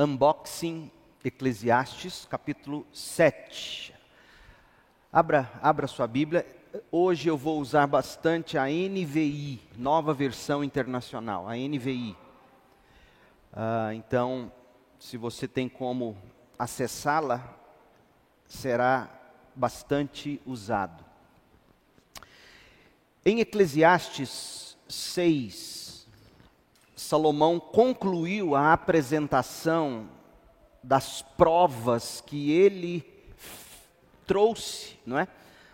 Unboxing Eclesiastes, capítulo 7. Abra, abra sua Bíblia. Hoje eu vou usar bastante a NVI, nova versão internacional, a NVI. Ah, então, se você tem como acessá-la, será bastante usado. Em Eclesiastes 6, Salomão concluiu a apresentação das provas que ele trouxe, não é?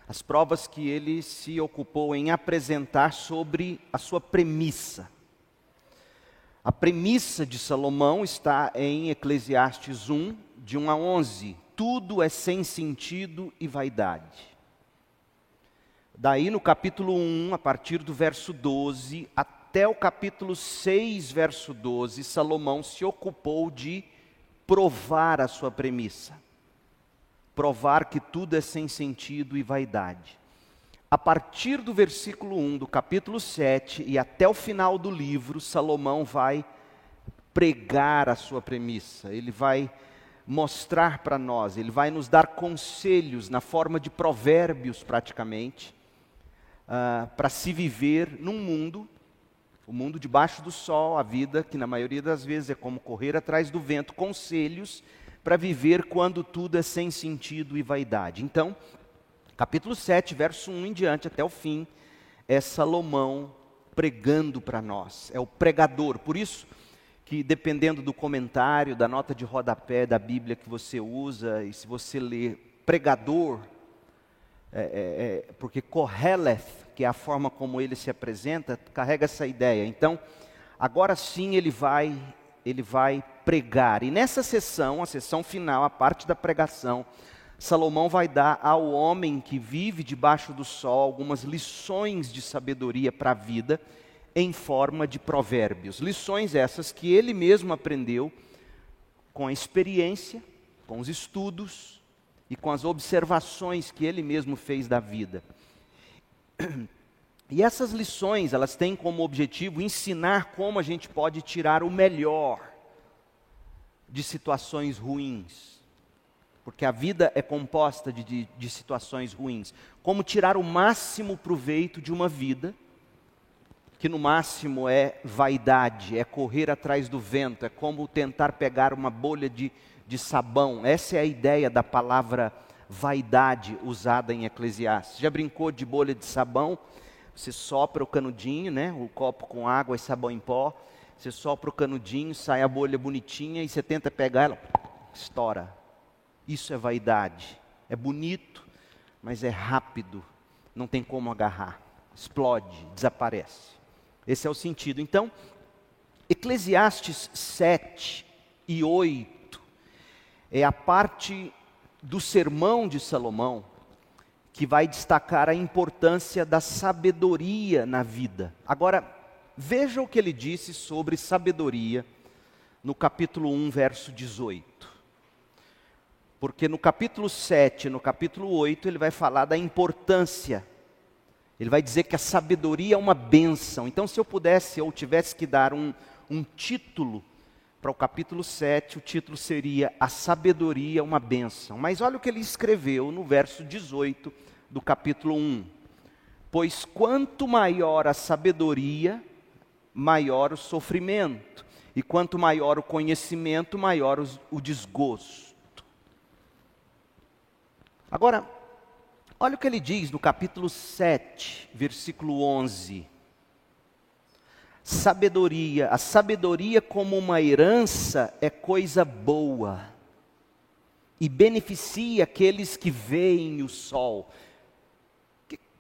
As provas que ele se ocupou em apresentar sobre a sua premissa. A premissa de Salomão está em Eclesiastes 1, de 1 a 11. Tudo é sem sentido e vaidade. Daí no capítulo 1, a partir do verso 12, até o capítulo 6, verso 12, Salomão se ocupou de provar a sua premissa provar que tudo é sem sentido e vaidade. A partir do versículo 1 do capítulo 7 e até o final do livro, Salomão vai pregar a sua premissa, ele vai mostrar para nós, ele vai nos dar conselhos na forma de provérbios, praticamente, uh, para se viver num mundo, o mundo debaixo do sol, a vida que na maioria das vezes é como correr atrás do vento, conselhos para viver quando tudo é sem sentido e vaidade. Então, capítulo 7, verso 1 em diante até o fim, é Salomão pregando para nós, é o pregador. Por isso que dependendo do comentário, da nota de rodapé da Bíblia que você usa, e se você lê pregador, é, é, é, porque Koheleth, que é a forma como ele se apresenta, carrega essa ideia. Então, agora sim ele vai, ele vai pregar. E nessa sessão, a sessão final, a parte da pregação, Salomão vai dar ao homem que vive debaixo do sol algumas lições de sabedoria para a vida em forma de provérbios. Lições essas que ele mesmo aprendeu com a experiência, com os estudos e com as observações que ele mesmo fez da vida. E essas lições, elas têm como objetivo ensinar como a gente pode tirar o melhor de situações ruins. Porque a vida é composta de, de, de situações ruins. Como tirar o máximo proveito de uma vida, que no máximo é vaidade, é correr atrás do vento, é como tentar pegar uma bolha de, de sabão. Essa é a ideia da palavra vaidade usada em Eclesiastes. Já brincou de bolha de sabão? Você sopra o canudinho, né? o copo com água e sabão em pó, você sopra o canudinho, sai a bolha bonitinha e você tenta pegar ela, estoura. Isso é vaidade. É bonito, mas é rápido. Não tem como agarrar. Explode, desaparece. Esse é o sentido. Então, Eclesiastes 7 e 8 é a parte do sermão de Salomão que vai destacar a importância da sabedoria na vida. Agora, Veja o que ele disse sobre sabedoria no capítulo 1, verso 18. Porque no capítulo 7, no capítulo 8, ele vai falar da importância. Ele vai dizer que a sabedoria é uma bênção. Então, se eu pudesse ou tivesse que dar um, um título para o capítulo 7, o título seria A Sabedoria uma Bênção. Mas olha o que ele escreveu no verso 18 do capítulo 1. Pois quanto maior a sabedoria, maior o sofrimento. E quanto maior o conhecimento, maior o desgosto. Agora, olha o que ele diz no capítulo 7, versículo 11. Sabedoria, a sabedoria como uma herança é coisa boa e beneficia aqueles que veem o sol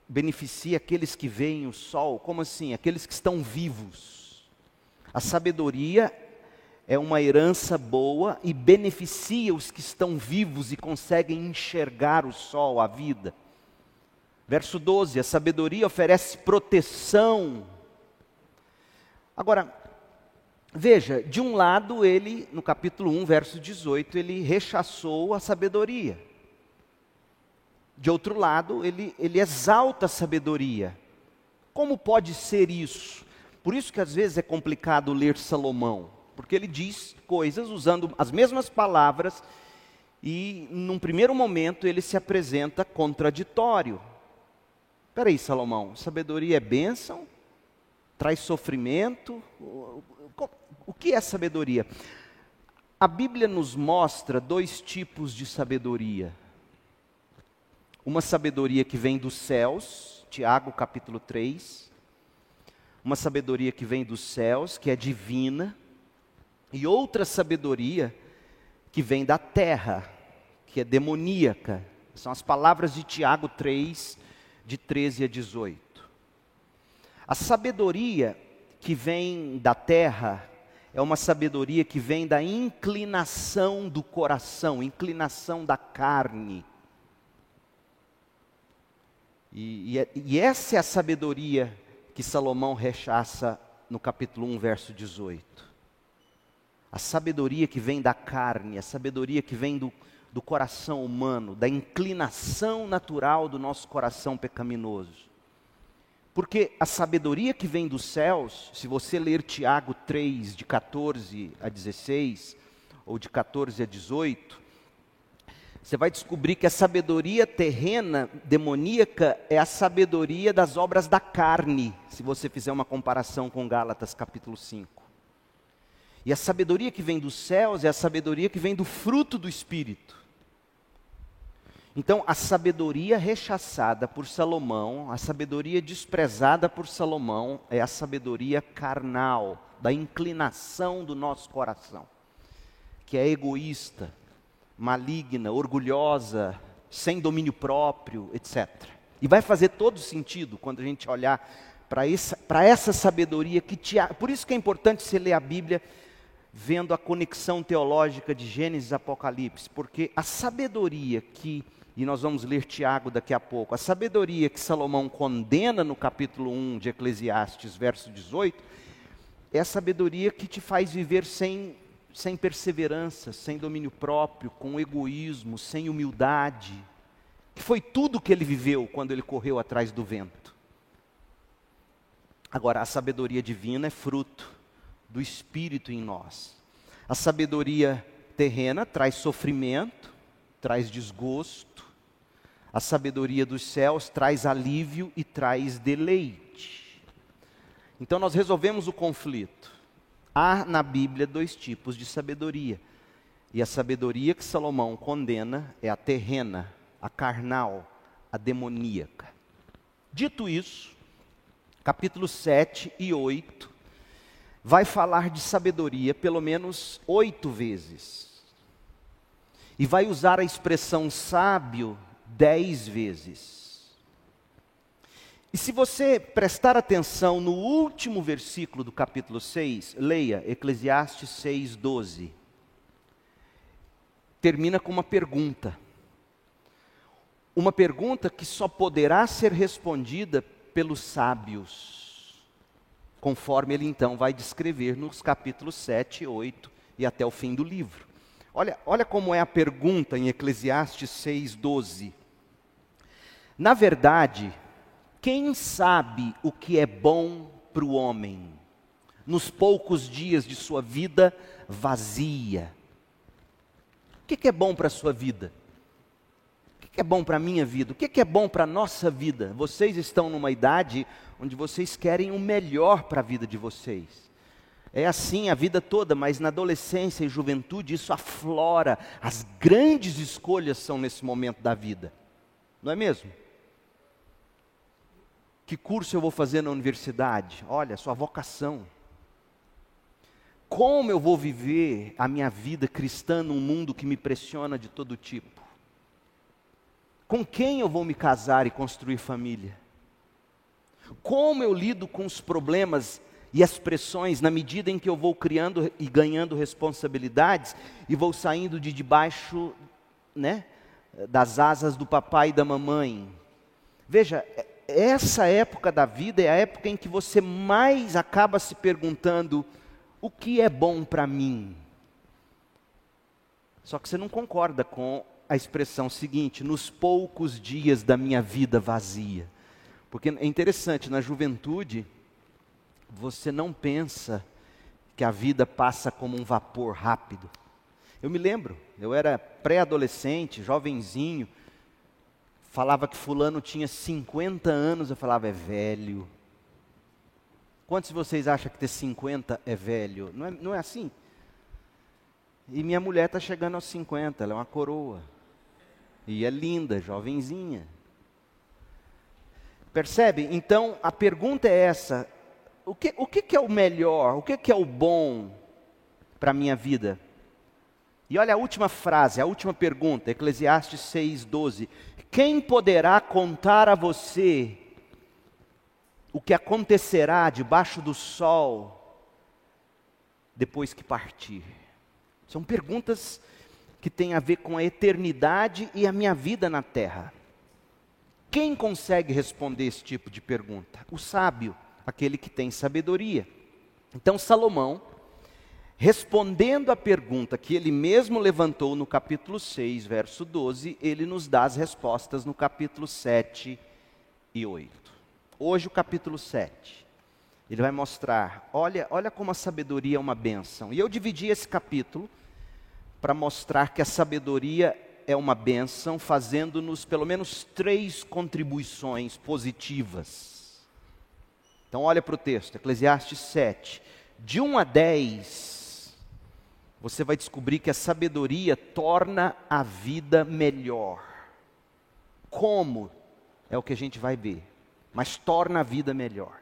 beneficia aqueles que veem o sol. Como assim? Aqueles que estão vivos. A sabedoria é uma herança boa e beneficia os que estão vivos e conseguem enxergar o sol, a vida. Verso 12: a sabedoria oferece proteção. Agora, veja, de um lado ele, no capítulo 1, verso 18, ele rechaçou a sabedoria. De outro lado, ele, ele exalta a sabedoria. Como pode ser isso? Por isso que às vezes é complicado ler Salomão. porque ele diz coisas usando as mesmas palavras e, num primeiro momento, ele se apresenta contraditório. Espera aí, Salomão, sabedoria é bênção? Traz sofrimento? O que é sabedoria? A Bíblia nos mostra dois tipos de sabedoria. Uma sabedoria que vem dos céus, Tiago capítulo 3. Uma sabedoria que vem dos céus, que é divina. E outra sabedoria que vem da terra, que é demoníaca. São as palavras de Tiago 3, de 13 a 18. A sabedoria que vem da terra é uma sabedoria que vem da inclinação do coração, inclinação da carne. E, e, é, e, essa é a sabedoria que Salomão rechaça no capítulo 1, verso 18. A sabedoria que vem da carne, a sabedoria que vem do, do coração humano, da inclinação natural do nosso coração pecaminoso. Porque a sabedoria que vem dos céus, se você ler Tiago 3, de 14 a 16, ou de 14 a 18, você vai descobrir que a sabedoria terrena, demoníaca, é a sabedoria das obras da carne, se você fizer uma comparação com Gálatas capítulo 5. E a sabedoria que vem dos céus é a sabedoria que vem do fruto do Espírito. Então, a sabedoria rechaçada por Salomão, a sabedoria desprezada por Salomão, é a sabedoria carnal, da inclinação do nosso coração, que é egoísta, maligna, orgulhosa, sem domínio próprio, etc. E vai fazer todo sentido quando a gente olhar para essa, sabedoria que te. Por isso que é importante você ler a Bíblia vendo a conexão teológica de Gênesis e Apocalipse, porque a sabedoria que e nós vamos ler Tiago daqui a pouco. A sabedoria que Salomão condena no capítulo 1 de Eclesiastes, verso 18, é a sabedoria que te faz viver sem, sem perseverança, sem domínio próprio, com egoísmo, sem humildade, que foi tudo que ele viveu quando ele correu atrás do vento. Agora, a sabedoria divina é fruto do Espírito em nós. A sabedoria terrena traz sofrimento, traz desgosto, a sabedoria dos céus traz alívio e traz deleite. Então nós resolvemos o conflito. Há na Bíblia dois tipos de sabedoria. E a sabedoria que Salomão condena é a terrena, a carnal, a demoníaca. Dito isso, capítulo 7 e 8 vai falar de sabedoria pelo menos oito vezes. E vai usar a expressão sábio dez vezes. E se você prestar atenção no último versículo do capítulo 6, leia Eclesiastes 6, 12. Termina com uma pergunta. Uma pergunta que só poderá ser respondida pelos sábios, conforme ele então vai descrever nos capítulos 7 8 e até o fim do livro. Olha, olha como é a pergunta em Eclesiastes 6, 12. Na verdade, quem sabe o que é bom para o homem nos poucos dias de sua vida vazia? O que, é bom para a sua vida? O que, é bom para a minha vida? O que é bom para a nossa vida? Vocês estão numa idade onde vocês querem o melhor para a vida de vocês. É assim a vida toda, mas na adolescência e juventude isso aflora. As grandes escolhas são nesse momento da vida. Não é mesmo? Que curso eu vou fazer na universidade? Olha, sua vocação. Como eu vou viver a minha vida cristã num mundo que me pressiona de todo tipo? Com quem eu vou me casar e construir família? Como eu lido com os problemas e as pressões na medida em que eu vou criando e ganhando responsabilidades e vou saindo de debaixo, né, das asas do papai e da mamãe? Veja, essa época da vida é a época em que você mais acaba se perguntando: o que é bom para mim? Só que você não concorda com a expressão seguinte: nos poucos dias da minha vida vazia. Porque é interessante, na juventude, você não pensa que a vida passa como um vapor rápido. Eu me lembro, eu era pré-adolescente, jovenzinho, falava que fulano tinha 50 anos, eu falava, é velho. Quantos de vocês acham que ter 50 é velho? Não é, não é assim? E minha mulher está chegando aos 50, ela é uma coroa. E é linda, jovenzinha. Percebe? Então a pergunta é essa: o que, o que, que é o melhor, o que, que é o bom para a minha vida? E olha a última frase, a última pergunta, Eclesiastes 6,12. Quem poderá contar a você o que acontecerá debaixo do sol depois que partir? São perguntas que têm a ver com a eternidade e a minha vida na terra. Quem consegue responder esse tipo de pergunta? O sábio, aquele que tem sabedoria. Então, Salomão Respondendo à pergunta que ele mesmo levantou no capítulo 6, verso 12, ele nos dá as respostas no capítulo 7 e 8. Hoje, o capítulo 7. Ele vai mostrar, olha, olha como a sabedoria é uma benção. E eu dividi esse capítulo para mostrar que a sabedoria é uma benção, fazendo-nos pelo menos três contribuições positivas. Então, olha para o texto, Eclesiastes 7, de 1 a 10 você vai descobrir que a sabedoria torna a vida melhor. Como? É o que a gente vai ver. Mas torna a vida melhor.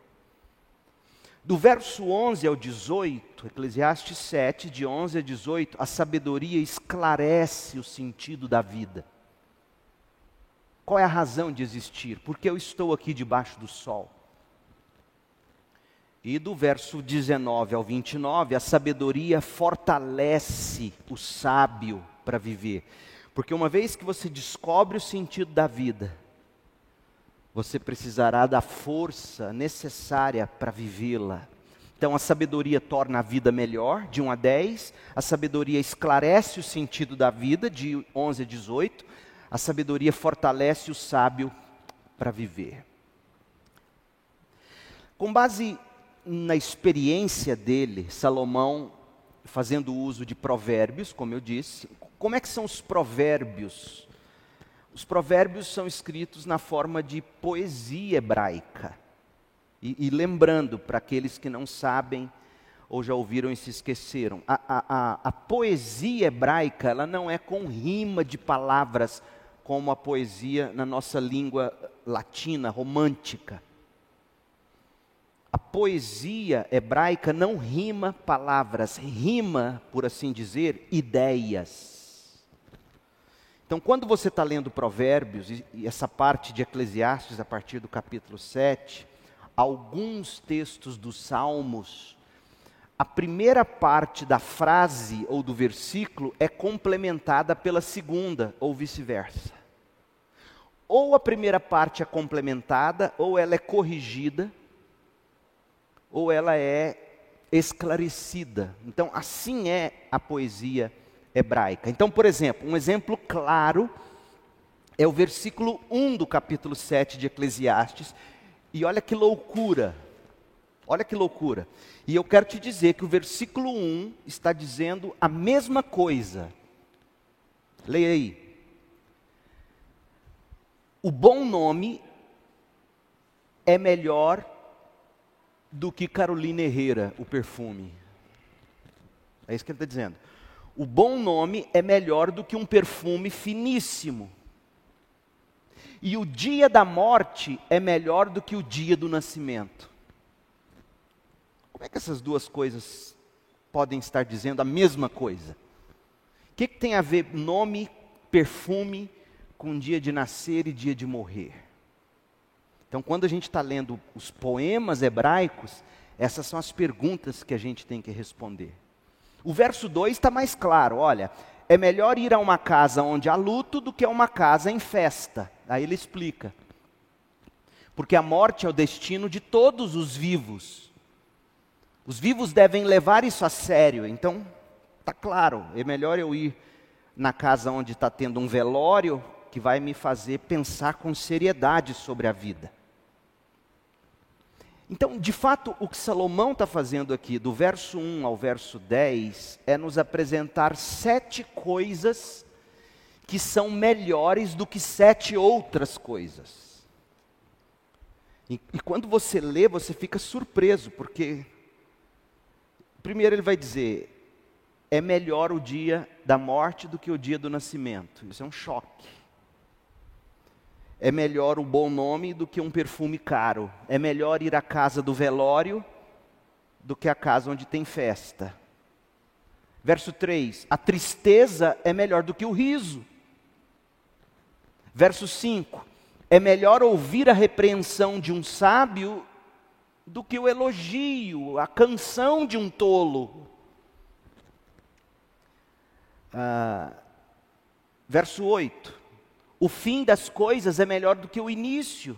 Do verso 11 ao 18, Eclesiastes 7, de 11 a 18, a sabedoria esclarece o sentido da vida. Qual é a razão de existir? Porque eu estou aqui debaixo do sol. E do verso 19 ao 29, a sabedoria fortalece o sábio para viver. Porque uma vez que você descobre o sentido da vida, você precisará da força necessária para vivê-la. Então a sabedoria torna a vida melhor, de 1 a 10. A sabedoria esclarece o sentido da vida, de 11 a 18. A sabedoria fortalece o sábio para viver. Com base na experiência dele, Salomão, fazendo uso de provérbios, como eu disse, como é que são os provérbios? Os provérbios são escritos na forma de poesia hebraica. E, e lembrando, para aqueles que não sabem ou já ouviram e se esqueceram, a, a, a, a poesia hebraica ela não é com rima de palavras como a poesia na nossa língua latina, romântica. Poesia hebraica não rima palavras, rima, por assim dizer, ideias. Então, quando você está lendo Provérbios, e essa parte de Eclesiastes, a partir do capítulo 7, alguns textos dos Salmos, a primeira parte da frase ou do versículo é complementada pela segunda, ou vice-versa. Ou a primeira parte é complementada, ou ela é corrigida ou ela é esclarecida. Então, assim é a poesia hebraica. Então, por exemplo, um exemplo claro é o versículo 1 do capítulo 7 de Eclesiastes. E olha que loucura. Olha que loucura. E eu quero te dizer que o versículo 1 está dizendo a mesma coisa. Leia aí. O bom nome é melhor do que Carolina Herrera, o perfume. É isso que ele está dizendo. O bom nome é melhor do que um perfume finíssimo. E o dia da morte é melhor do que o dia do nascimento. Como é que essas duas coisas podem estar dizendo a mesma coisa? O que, que tem a ver nome, perfume, com dia de nascer e dia de morrer? Então, quando a gente está lendo os poemas hebraicos, essas são as perguntas que a gente tem que responder. O verso 2 está mais claro: olha, é melhor ir a uma casa onde há luto do que a uma casa em festa. Aí ele explica. Porque a morte é o destino de todos os vivos. Os vivos devem levar isso a sério. Então, está claro, é melhor eu ir na casa onde está tendo um velório, que vai me fazer pensar com seriedade sobre a vida. Então, de fato, o que Salomão está fazendo aqui, do verso 1 ao verso 10, é nos apresentar sete coisas que são melhores do que sete outras coisas. E, e quando você lê, você fica surpreso, porque, primeiro, ele vai dizer: é melhor o dia da morte do que o dia do nascimento. Isso é um choque. É melhor um bom nome do que um perfume caro. É melhor ir à casa do velório do que à casa onde tem festa. Verso 3: A tristeza é melhor do que o riso. Verso 5: É melhor ouvir a repreensão de um sábio do que o elogio, a canção de um tolo. Ah, verso 8: O fim das coisas é melhor do que o início.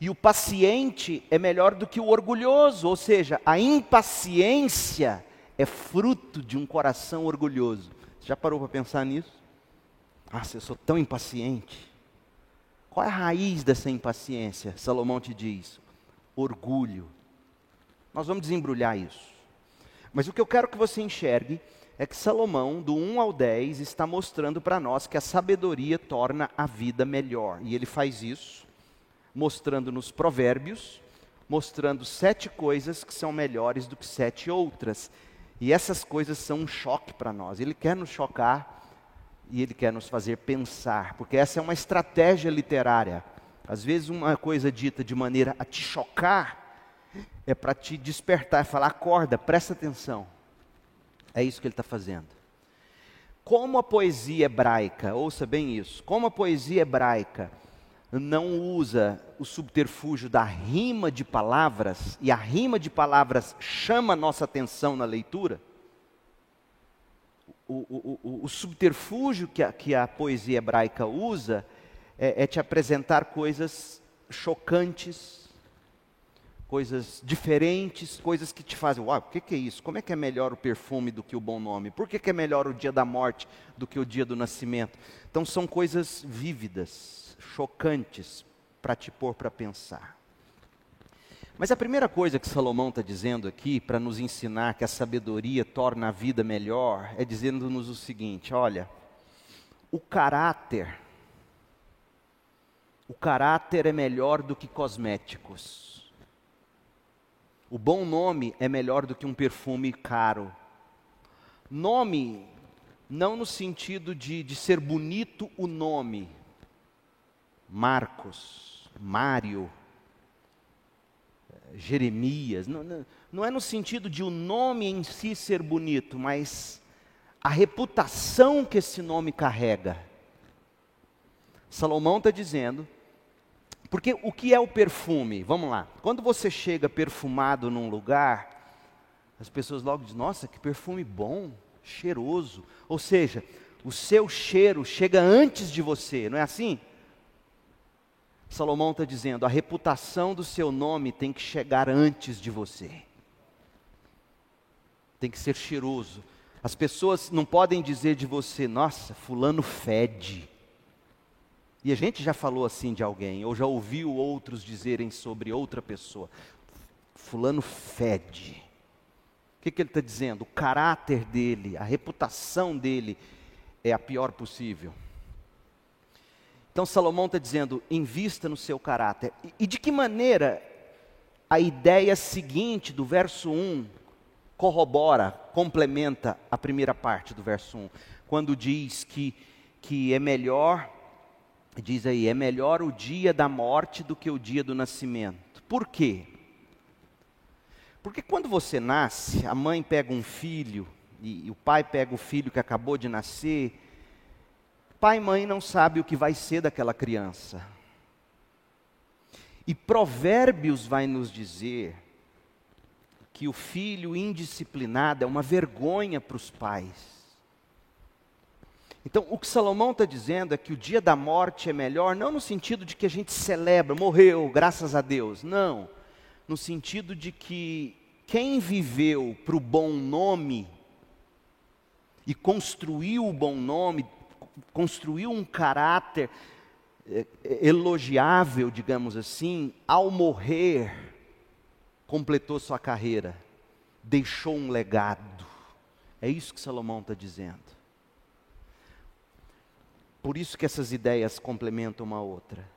E o paciente é melhor do que o orgulhoso, ou seja, a impaciência é fruto de um coração orgulhoso. Você já parou para pensar nisso? Ah, eu sou tão impaciente. Qual é a raiz dessa impaciência? Salomão te diz: orgulho. Nós vamos desembrulhar isso. Mas o que eu quero que você enxergue é que Salomão, do 1 ao 10, está mostrando para nós que a sabedoria torna a vida melhor. E ele faz isso mostrando nos provérbios, mostrando sete coisas que são melhores do que sete outras. E essas coisas são um choque para nós. Ele quer nos chocar e ele quer nos fazer pensar, porque essa é uma estratégia literária. Às vezes, uma coisa dita de maneira a te chocar é para te despertar, falar: acorda, presta atenção. É isso que ele está fazendo. Como a poesia hebraica, ouça bem isso, como a poesia hebraica não usa o subterfúgio da rima de palavras, e a rima de palavras chama a nossa atenção na leitura, o, o, o, o subterfúgio que a, que a, poesia hebraica usa é, é te apresentar coisas chocantes, coisas diferentes, coisas que te fazem, uau, o que, que, é isso? Como é que é melhor o perfume do que o bom nome? Por que, que é melhor o dia da morte do que o dia do nascimento? Então são coisas vívidas, chocantes, para te pôr para pensar. Mas a primeira coisa que Salomão está dizendo aqui, para nos ensinar que a sabedoria torna a vida melhor, é dizendo-nos o seguinte: olha, o caráter, o caráter é melhor do que cosméticos. O bom nome é melhor do que um perfume caro. Nome, não no sentido de, de ser bonito o nome. Marcos, Mário, Jeremias. Não, não, não é no sentido de o nome em si ser bonito, mas a reputação que esse nome carrega. Salomão está dizendo porque o que é o perfume? Vamos lá. Quando você chega perfumado num lugar, as pessoas logo dizem: Nossa, que perfume bom, cheiroso. Ou seja, o seu cheiro chega antes de você, não é assim? Salomão está dizendo: a reputação do seu nome tem que chegar antes de você, tem que ser cheiroso. As pessoas não podem dizer de você: Nossa, Fulano fede. E a gente já falou assim de alguém, ou já ouviu outros dizerem sobre outra pessoa: Fulano fede. O que, que ele está dizendo? O caráter dele, a reputação dele é a pior possível. Então Salomão está dizendo: invista no seu caráter. E, e de que maneira a ideia seguinte do verso 1 corrobora, complementa a primeira parte do verso 1, quando diz que, que é melhor diz aí, é melhor o dia da morte do que o dia do nascimento. Por quê? Porque quando você nasce, a mãe pega um filho e, e o pai pega o filho que acabou de nascer, pai e mãe não sabem o que vai ser daquela criança. E Provérbios vai nos dizer que o filho indisciplinado é uma vergonha para os pais. Então, o que Salomão está dizendo é que o dia da morte é melhor, não no sentido de que a gente celebra, morreu, graças a Deus. Não. No sentido de que quem viveu para o bom nome e construiu o bom nome, construiu um caráter, é, é, elogiável, digamos assim, ao morrer, completou sua carreira, deixou um legado. É isso que Salomão está dizendo. Por isso que essas ideias complementam uma outra.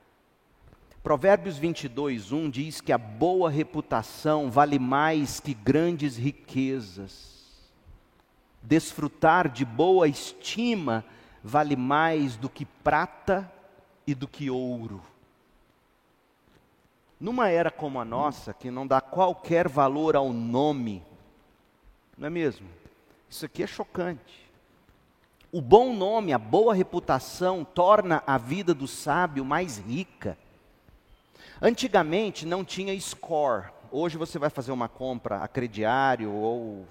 Provérbios 22, 1 diz que a boa reputação vale mais que grandes riquezas. Desfrutar de boa estima vale mais do que prata e do que ouro. Numa era como a nossa, que não dá qualquer valor ao nome, não é mesmo? Isso aqui é chocante. O bom nome, a boa reputação, torna a vida do sábio mais rica. Antigamente não tinha score. Hoje você vai fazer uma compra a crediário ou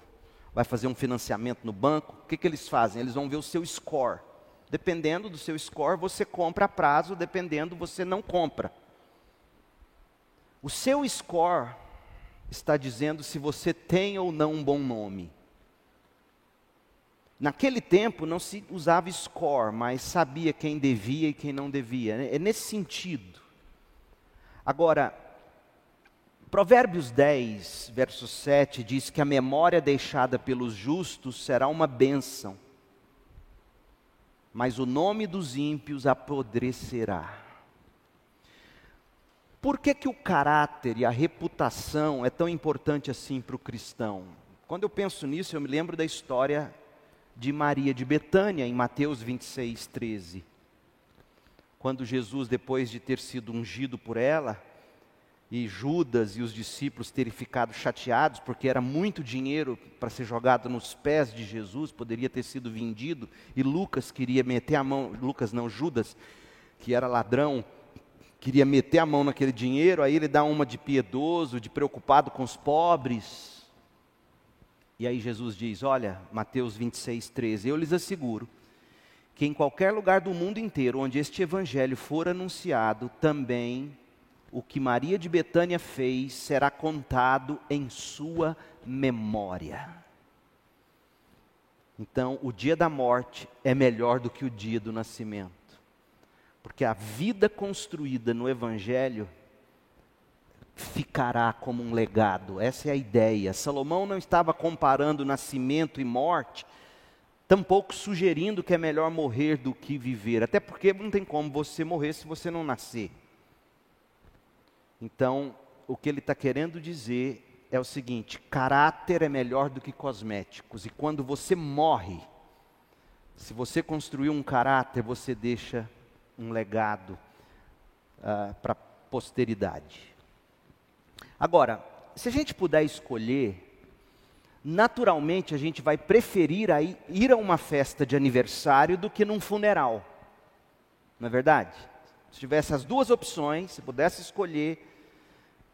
vai fazer um financiamento no banco. O que, que eles fazem? Eles vão ver o seu score. Dependendo do seu score, você compra a prazo, dependendo, você não compra. O seu score está dizendo se você tem ou não um bom nome. Naquele tempo não se usava score, mas sabia quem devia e quem não devia. É nesse sentido. Agora, Provérbios 10, verso 7 diz que a memória deixada pelos justos será uma bênção, mas o nome dos ímpios apodrecerá. Por que, que o caráter e a reputação é tão importante assim para o cristão? Quando eu penso nisso, eu me lembro da história de Maria de Betânia, em Mateus 26, 13. Quando Jesus, depois de ter sido ungido por ela, e Judas e os discípulos terem ficado chateados, porque era muito dinheiro para ser jogado nos pés de Jesus, poderia ter sido vendido, e Lucas queria meter a mão, Lucas não, Judas, que era ladrão, queria meter a mão naquele dinheiro, aí ele dá uma de piedoso, de preocupado com os pobres. E aí Jesus diz: Olha, Mateus 26, 13: Eu lhes asseguro que em qualquer lugar do mundo inteiro onde este evangelho for anunciado, também o que Maria de Betânia fez será contado em sua memória. Então, o dia da morte é melhor do que o dia do nascimento, porque a vida construída no Evangelho ficará como um legado. Essa é a ideia. Salomão não estava comparando nascimento e morte, tampouco sugerindo que é melhor morrer do que viver, até porque não tem como você morrer se você não nascer. Então, o que ele está querendo dizer é o seguinte: caráter é melhor do que cosméticos, e quando você morre, se você construiu um caráter, você deixa um legado uh, para a posteridade. Agora, se a gente puder escolher, naturalmente a gente vai preferir ir a uma festa de aniversário do que num funeral. Não é verdade? Se tivesse as duas opções, se pudesse escolher,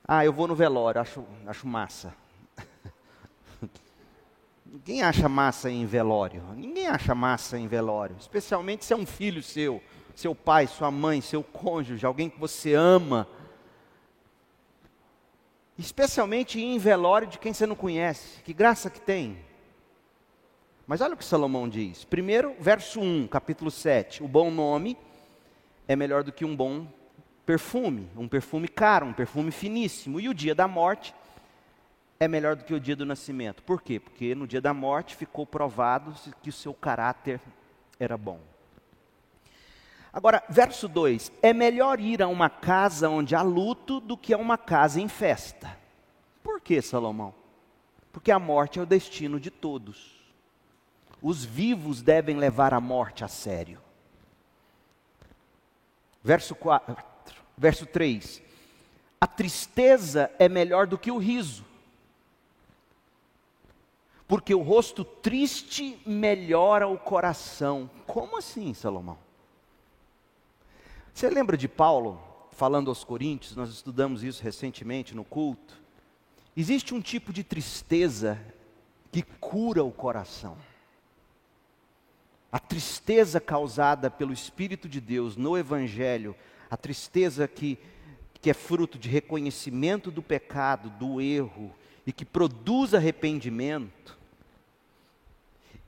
ah, eu vou no velório, acho, acho massa. Ninguém acha massa em velório. Ninguém acha massa em velório. Especialmente se é um filho seu, seu pai, sua mãe, seu cônjuge, alguém que você ama especialmente em velório de quem você não conhece. Que graça que tem. Mas olha o que Salomão diz. Primeiro, verso 1, capítulo 7. O bom nome é melhor do que um bom perfume, um perfume caro, um perfume finíssimo. E o dia da morte é melhor do que o dia do nascimento. Por quê? Porque no dia da morte ficou provado que o seu caráter era bom. Agora, verso 2: É melhor ir a uma casa onde há luto do que a uma casa em festa. Por que, Salomão? Porque a morte é o destino de todos. Os vivos devem levar a morte a sério. Verso 4, verso 3. A tristeza é melhor do que o riso. Porque o rosto triste melhora o coração. Como assim, Salomão? Você lembra de Paulo falando aos Coríntios? Nós estudamos isso recentemente no culto. Existe um tipo de tristeza que cura o coração. A tristeza causada pelo Espírito de Deus no Evangelho, a tristeza que, que é fruto de reconhecimento do pecado, do erro, e que produz arrependimento.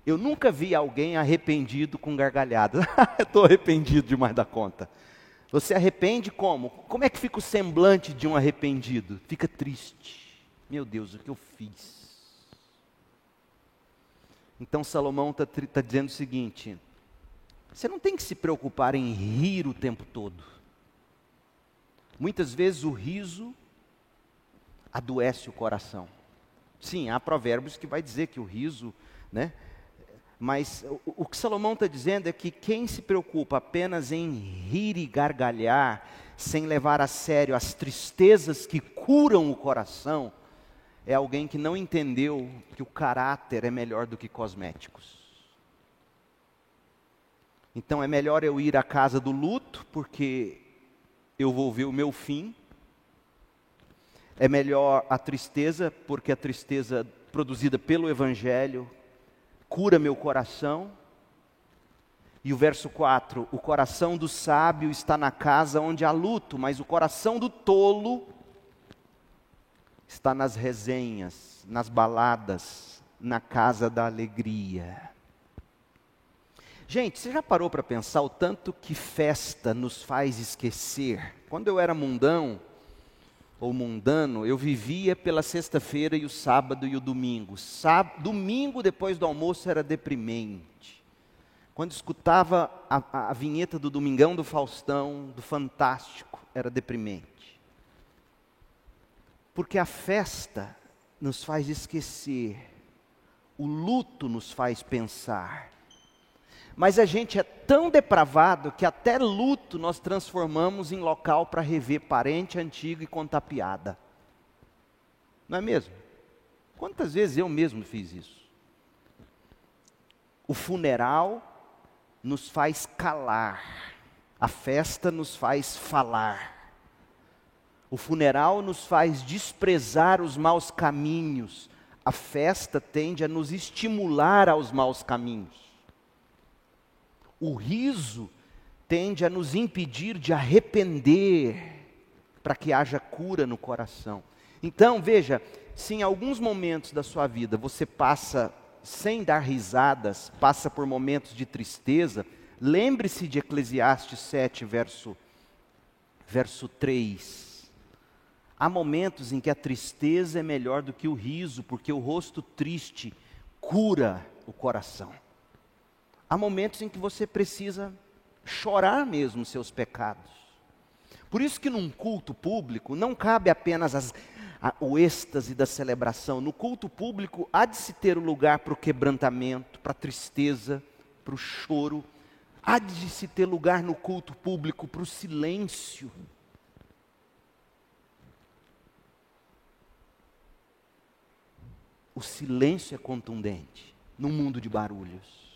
Eu nunca vi alguém arrependido com gargalhada. Estou arrependido demais da conta. Você arrepende como? Como é que fica o semblante de um arrependido? Fica triste. Meu Deus, o que eu fiz? Então Salomão está tá dizendo o seguinte: você não tem que se preocupar em rir o tempo todo. Muitas vezes o riso adoece o coração. Sim, há provérbios que vai dizer que o riso, né? Mas o, que Salomão está dizendo é que quem se preocupa apenas em rir e gargalhar, sem levar a sério as tristezas que curam o coração, é alguém que não entendeu que o caráter é melhor do que cosméticos. Então é melhor eu ir à casa do luto, porque eu vou ver o meu fim, é melhor a tristeza, porque a tristeza produzida pelo Evangelho cura meu coração. E o verso 4: O coração do sábio está na casa onde há luto, mas o coração do tolo está nas resenhas, nas baladas, na casa da alegria. Gente, você já parou para pensar o tanto que festa nos faz esquecer? Quando eu era mundão, ou mundano, eu vivia pela sexta-feira e o sábado e o domingo. Sábado, domingo, depois do almoço, era deprimente. Quando escutava a, a vinheta do Domingão do Faustão, do Fantástico, era deprimente. Porque a festa nos faz esquecer, o luto nos faz pensar. Mas a gente é tão depravado que até luto nós transformamos em local para rever parente antigo e contar piada. Não é mesmo? Quantas vezes eu mesmo fiz isso? O funeral nos faz calar, a festa nos faz falar. O funeral nos faz desprezar os maus caminhos, a festa tende a nos estimular aos maus caminhos. O riso tende a nos impedir de arrepender, para que haja cura no coração. Então, veja, se em alguns momentos da sua vida você passa sem dar risadas, passa por momentos de tristeza, lembre-se de Eclesiastes 7, verso, verso 3. Há momentos em que a tristeza é melhor do que o riso, porque o rosto triste cura o coração. Há momentos em que você precisa chorar mesmo seus pecados. Por isso que num culto público não cabe apenas as, a, o êxtase da celebração. No culto público há de se ter o um lugar para o quebrantamento, para a tristeza, para o choro. Há de se ter lugar no culto público para o silêncio. O silêncio é contundente num mundo de barulhos.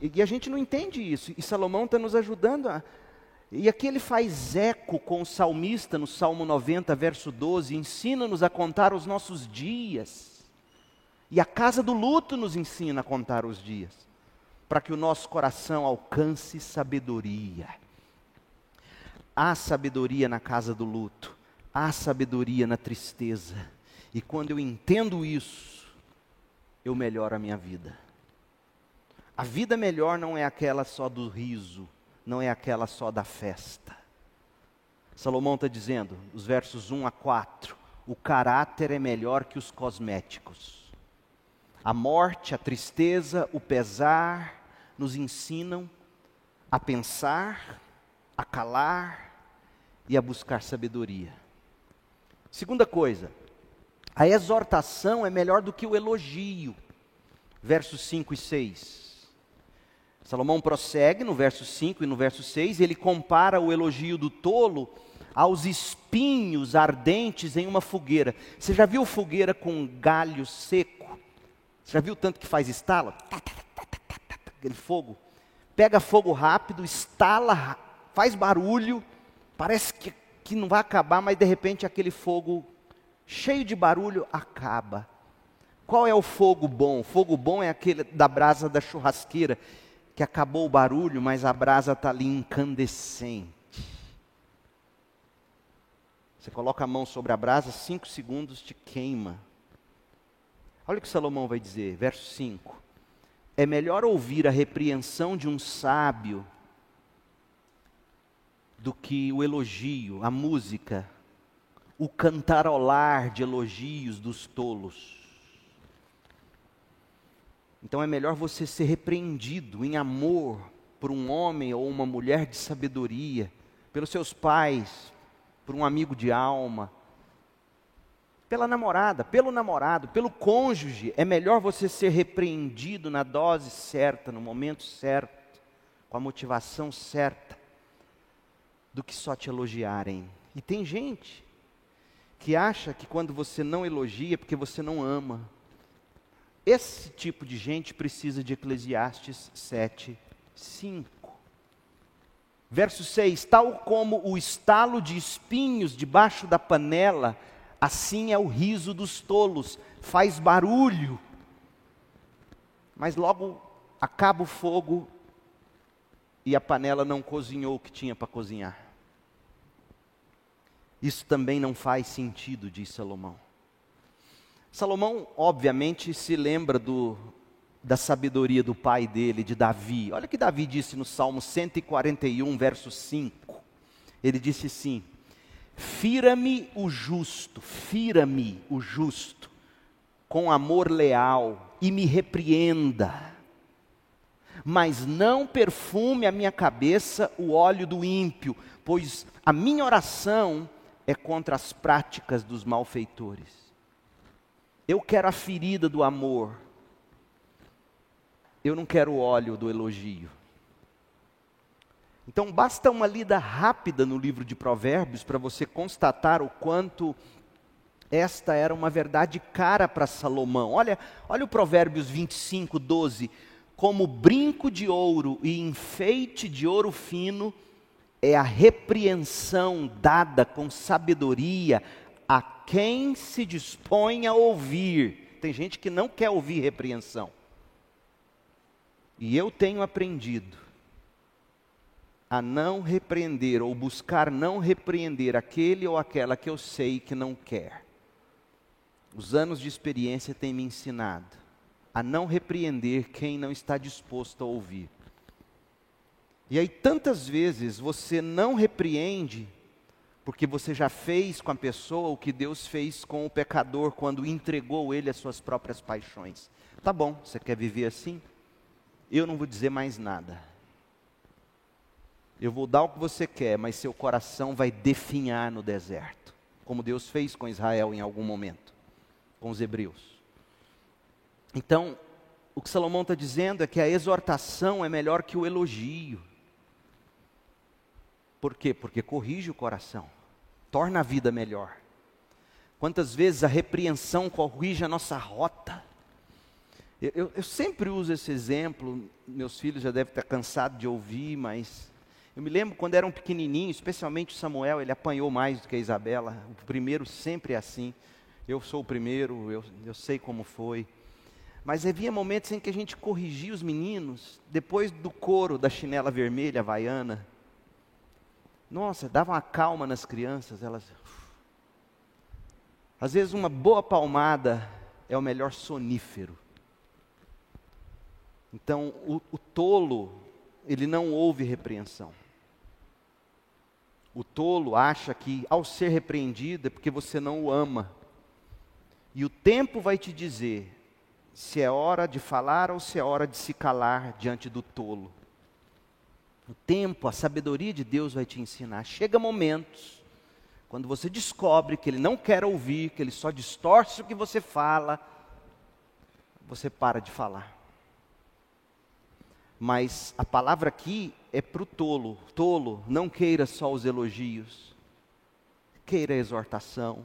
E a gente não entende isso. E Salomão está nos ajudando a. E aqui ele faz eco com o salmista no Salmo 90, verso 12: ensina-nos a contar os nossos dias. E a casa do luto nos ensina a contar os dias, para que o nosso coração alcance sabedoria. Há sabedoria na casa do luto, há sabedoria na tristeza. E quando eu entendo isso, eu melhoro a minha vida. A vida melhor não é aquela só do riso, não é aquela só da festa. Salomão está dizendo, os versos 1 a 4, o caráter é melhor que os cosméticos. A morte, a tristeza, o pesar nos ensinam a pensar, a calar e a buscar sabedoria. Segunda coisa, a exortação é melhor do que o elogio. Versos 5 e 6. Salomão prossegue no verso 5 e no verso 6, ele compara o elogio do tolo aos espinhos ardentes em uma fogueira. Você já viu fogueira com galho seco? Você já viu tanto que faz estala? Aquele fogo. Pega fogo rápido, estala, faz barulho, parece que, que não vai acabar, mas de repente aquele fogo cheio de barulho acaba. Qual é o fogo bom? O fogo bom é aquele da brasa da churrasqueira que acabou o barulho, mas a brasa está ali incandescente. Você coloca a mão sobre a brasa, cinco segundos te queima. Olha o que Salomão vai dizer, verso 5. É melhor ouvir a repreensão de um sábio do que o elogio, a música, o cantarolar de elogios dos tolos. Então é melhor você ser repreendido em amor por um homem ou uma mulher de sabedoria, pelos seus pais, por um amigo de alma, pela namorada, pelo namorado, pelo cônjuge. É melhor você ser repreendido na dose certa, no momento certo, com a motivação certa, do que só te elogiarem. E tem gente que acha que quando você não elogia é porque você não ama. Esse tipo de gente precisa de Eclesiastes 7, 5. Verso 6: Tal como o estalo de espinhos debaixo da panela, assim é o riso dos tolos, faz barulho, mas logo acaba o fogo e a panela não cozinhou o que tinha para cozinhar. Isso também não faz sentido, diz Salomão. Salomão, obviamente, se lembra do, da sabedoria do pai dele, de Davi. Olha o que Davi disse no Salmo 141, verso 5. Ele disse assim: Fira-me o justo, fira-me o justo, com amor leal, e me repreenda. Mas não perfume a minha cabeça o óleo do ímpio, pois a minha oração é contra as práticas dos malfeitores. Eu quero a ferida do amor, eu não quero o óleo do elogio. Então basta uma lida rápida no livro de Provérbios para você constatar o quanto esta era uma verdade cara para Salomão. Olha, olha o Provérbios 25, 12. Como brinco de ouro e enfeite de ouro fino é a repreensão dada com sabedoria a quem se dispõe a ouvir. Tem gente que não quer ouvir repreensão. E eu tenho aprendido a não repreender ou buscar não repreender aquele ou aquela que eu sei que não quer. Os anos de experiência têm me ensinado a não repreender quem não está disposto a ouvir. E aí, tantas vezes, você não repreende, porque você já fez com a pessoa o que Deus fez com o pecador quando entregou ele às suas próprias paixões. Tá bom, você quer viver assim? eu não vou dizer mais nada. Eu vou dar o que você quer, mas seu coração vai definhar no deserto, como Deus fez com Israel em algum momento, com os hebreus. Então, o que Salomão está dizendo é que a exortação é melhor que o elogio. Por quê? Porque corrige o coração, torna a vida melhor. Quantas vezes a repreensão corrige a nossa rota? Eu, eu, eu, sempre uso esse exemplo, meus filhos já devem estar cansados de ouvir, mas eu me lembro quando eram pequenininhos, especialmente o Samuel, ele apanhou mais do que a Isabela. O primeiro sempre é assim. Eu sou o primeiro, eu, eu sei como foi. Mas havia momentos em que a gente corrigia os meninos, depois do couro da chinela vermelha havaiana. Nossa, dava uma calma nas crianças, elas. Às vezes uma boa palmada é o melhor sonífero. Então, o, o tolo, ele não ouve repreensão. O tolo acha que ao ser repreendido é porque você não o ama. E o tempo vai te dizer se é hora de falar ou se é hora de se calar diante do tolo. O tempo, a sabedoria de Deus vai te ensinar. Chega momentos quando você descobre que ele não quer ouvir, que ele só distorce o que você fala, você para de falar. Mas a palavra aqui é para o tolo. Tolo, não queira só os elogios, queira a exortação.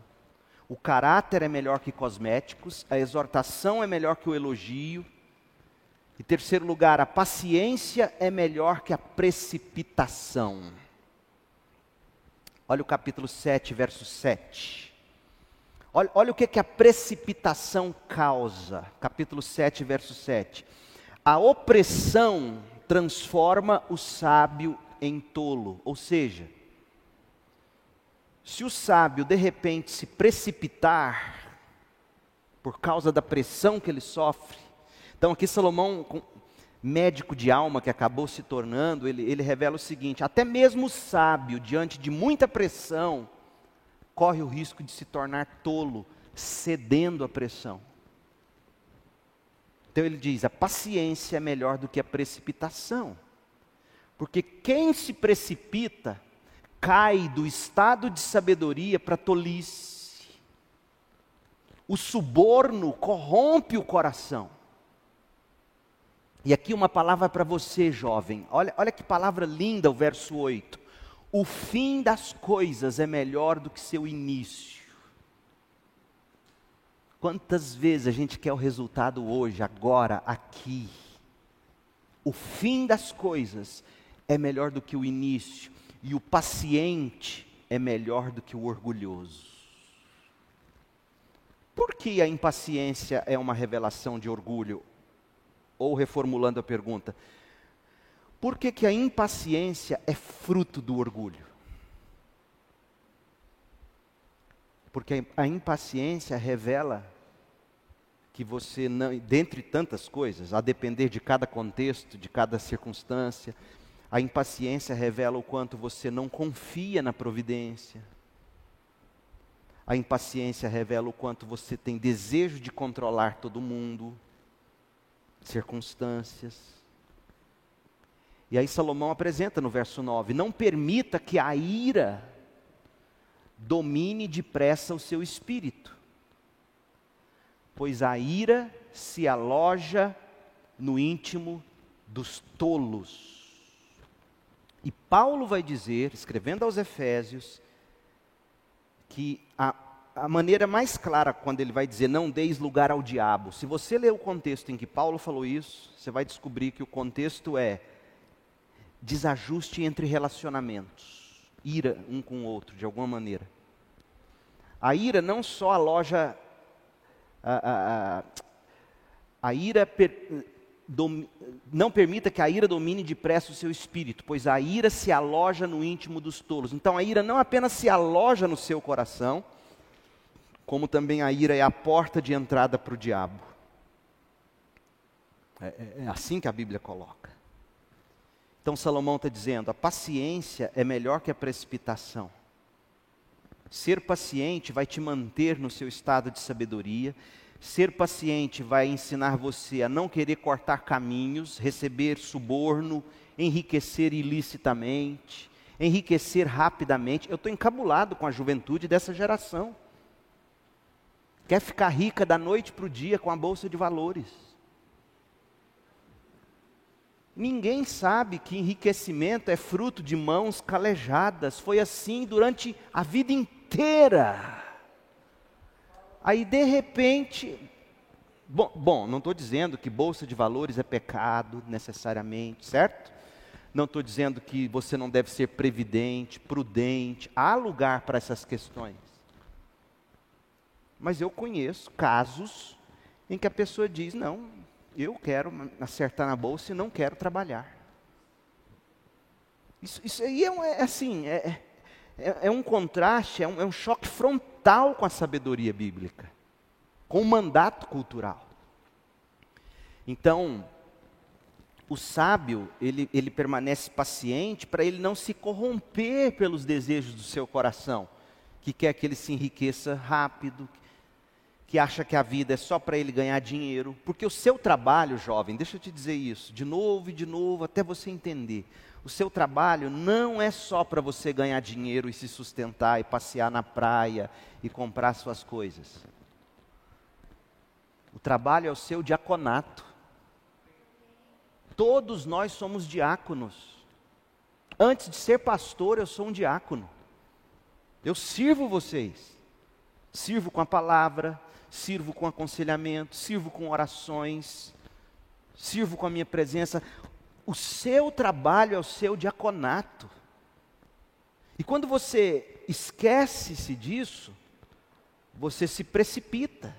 O caráter é melhor que cosméticos, a exortação é melhor que o elogio. Em terceiro lugar, a paciência é melhor que a precipitação. Olha o capítulo 7, verso 7. Olha, olha o que, que a precipitação causa. Capítulo 7, verso 7 a opressão transforma o sábio em tolo, ou seja, se o sábio de repente se precipitar por causa da pressão que ele sofre, então aqui Salomão médico de alma que acabou se tornando, ele, ele revela o seguinte: até mesmo o sábio, diante de muita pressão, corre o risco de se tornar tolo, cedendo à pressão. Então ele diz: a paciência é melhor do que a precipitação. Porque quem se precipita cai do estado de sabedoria para tolice. O suborno corrompe o coração. E aqui uma palavra para você, jovem. Olha, olha que palavra linda o verso 8. O fim das coisas é melhor do que seu início. Quantas vezes a gente quer o resultado hoje, agora, aqui? O fim das coisas é melhor do que o início, e o paciente é melhor do que o orgulhoso. Por que a impaciência é uma revelação de orgulho? Ou reformulando a pergunta, por que, que a impaciência é fruto do orgulho? Porque a impaciência revela que você não, dentre tantas coisas, a depender de cada contexto, de cada circunstância, a impaciência revela o quanto você não confia na providência. A impaciência revela o quanto você tem desejo de controlar todo mundo, circunstâncias. E aí Salomão apresenta no verso 9: Não permita que a ira domine depressa o seu espírito pois a ira se aloja no íntimo dos tolos. E Paulo vai dizer, escrevendo aos Efésios, que a, a maneira mais clara, quando ele vai dizer não deis lugar ao diabo, se você ler o contexto em que Paulo falou isso, você vai descobrir que o contexto é desajuste entre relacionamentos, ira um com o outro, de alguma maneira. A ira não só aloja a, a, a ira per, dom, não permita que a ira domine depressa o seu espírito, pois a ira se aloja no íntimo dos tolos. Então a ira não apenas se aloja no seu coração, como também a ira é a porta de entrada para o diabo. É, é, é assim que a Bíblia coloca. Então Salomão está dizendo: a paciência é melhor que a precipitação. Ser paciente vai te manter no seu estado de sabedoria. Ser paciente vai ensinar você a não querer cortar caminhos, receber suborno, enriquecer ilicitamente, enriquecer rapidamente. Eu estou encabulado com a juventude dessa geração. Quer ficar rica da noite para o dia com a bolsa de valores. Ninguém sabe que enriquecimento é fruto de mãos calejadas. Foi assim durante a vida inteira. Aí de repente, bom, bom não estou dizendo que bolsa de valores é pecado necessariamente, certo? Não estou dizendo que você não deve ser previdente, prudente, há lugar para essas questões. Mas eu conheço casos em que a pessoa diz: não, eu quero acertar na bolsa e não quero trabalhar. Isso, isso aí é, é assim, é, é é, é um contraste, é um, é um choque frontal com a sabedoria bíblica, com o mandato cultural. Então, o sábio, ele, ele permanece paciente para ele não se corromper pelos desejos do seu coração, que quer que ele se enriqueça rápido, que acha que a vida é só para ele ganhar dinheiro, porque o seu trabalho, jovem, deixa eu te dizer isso, de novo e de novo, até você entender. O seu trabalho não é só para você ganhar dinheiro e se sustentar e passear na praia e comprar suas coisas. O trabalho é o seu diaconato. Todos nós somos diáconos. Antes de ser pastor, eu sou um diácono. Eu sirvo vocês. Sirvo com a palavra, sirvo com aconselhamento, sirvo com orações, sirvo com a minha presença. O seu trabalho é o seu diaconato. E quando você esquece-se disso, você se precipita,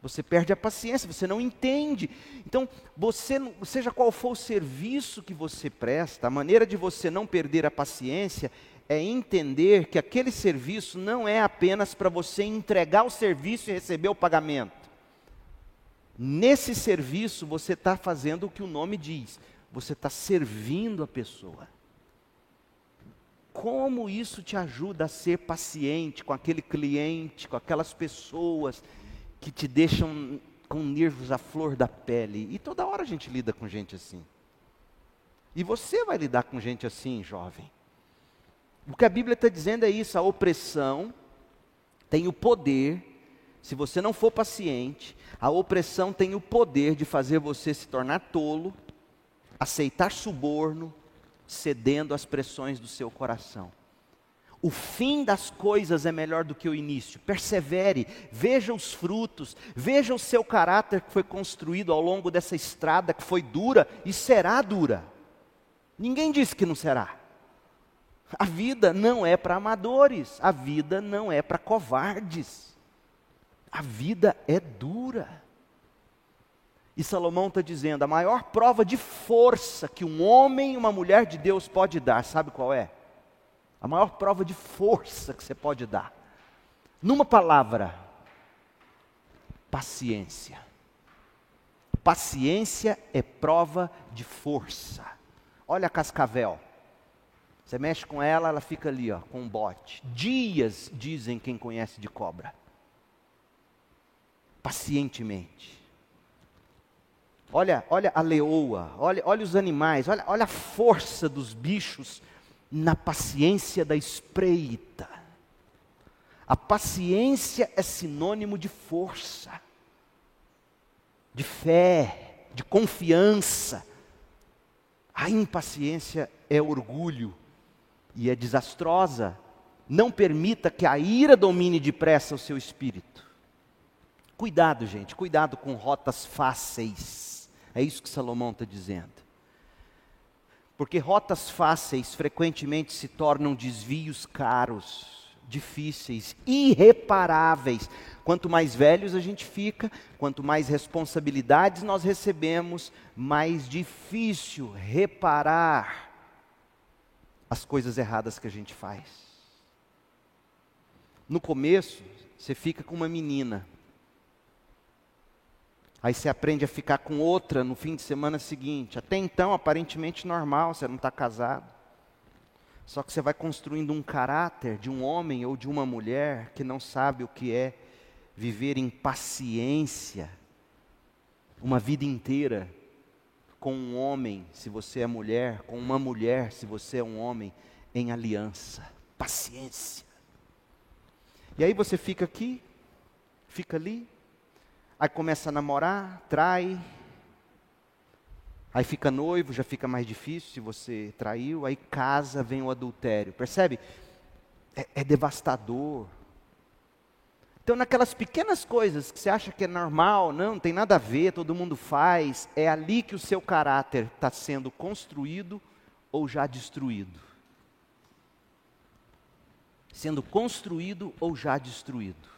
você perde a paciência, você não entende. Então, você, seja qual for o serviço que você presta, a maneira de você não perder a paciência é entender que aquele serviço não é apenas para você entregar o serviço e receber o pagamento. Nesse serviço, você está fazendo o que o nome diz, você está servindo a pessoa. Como isso te ajuda a ser paciente com aquele cliente, com aquelas pessoas que te deixam com nervos à flor da pele? E toda hora a gente lida com gente assim. E você vai lidar com gente assim, jovem. O que a Bíblia está dizendo é isso: a opressão tem o poder, se você não for paciente, a opressão tem o poder de fazer você se tornar tolo, aceitar suborno, cedendo às pressões do seu coração. O fim das coisas é melhor do que o início. Persevere, veja os frutos, veja o seu caráter que foi construído ao longo dessa estrada que foi dura e será dura. Ninguém disse que não será. A vida não é para amadores, a vida não é para covardes. A vida é dura. E Salomão está dizendo: a maior prova de força que um homem e uma mulher de Deus pode dar, sabe qual é? A maior prova de força que você pode dar. Numa palavra, paciência. Paciência é prova de força. Olha cascavel. Você mexe com ela, ela fica ali, ó, com um bote. Dias, dizem quem conhece de cobra. Pacientemente. Olha, olha a leoa, olha, olha os animais, olha, olha a força dos bichos na paciência da espreita. A paciência é sinônimo de força, de fé, de confiança. A impaciência é orgulho e é desastrosa. Não permita que a ira domine depressa o seu espírito. Cuidado, gente, cuidado com rotas fáceis é isso que Salomão está dizendo. Porque rotas fáceis frequentemente se tornam desvios caros, difíceis, irreparáveis. Quanto mais velhos a gente fica, quanto mais responsabilidades nós recebemos, mais difícil reparar as coisas erradas que a gente faz. No começo, você fica com uma menina, Aí você aprende a ficar com outra no fim de semana seguinte. Até então, aparentemente normal, você não está casado. Só que você vai construindo um caráter de um homem ou de uma mulher que não sabe o que é viver em paciência uma vida inteira com um homem, se você é mulher, com uma mulher, se você é um homem, em aliança. Paciência. E aí você fica aqui, fica ali, Aí começa a namorar, trai. Aí fica noivo, já fica mais difícil se você traiu. Aí casa, vem o adultério. Percebe? É, é devastador. Então, naquelas pequenas coisas que você acha que é normal, não, não tem nada a ver, todo mundo faz, é ali que o seu caráter está sendo construído ou já destruído. Sendo construído ou já destruído.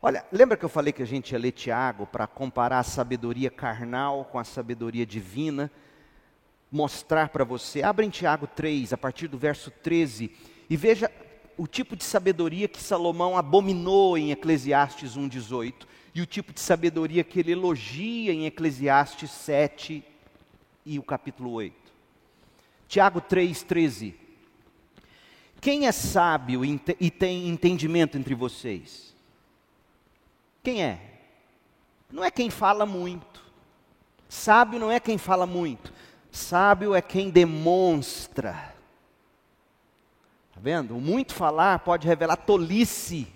Olha, lembra que eu falei que a gente ia ler Tiago para comparar a sabedoria carnal com a sabedoria divina? Mostrar para você. Abra em Tiago 3, a partir do verso 13, e veja o tipo de sabedoria que Salomão abominou em Eclesiastes 1,18 e o tipo de sabedoria que ele elogia em Eclesiastes 7 e o capítulo 8. Tiago 3,13. Quem é sábio e tem entendimento entre vocês? Quem é? Não é quem fala muito. Sábio não é quem fala muito. Sábio é quem demonstra. Está vendo? O muito falar pode revelar tolice.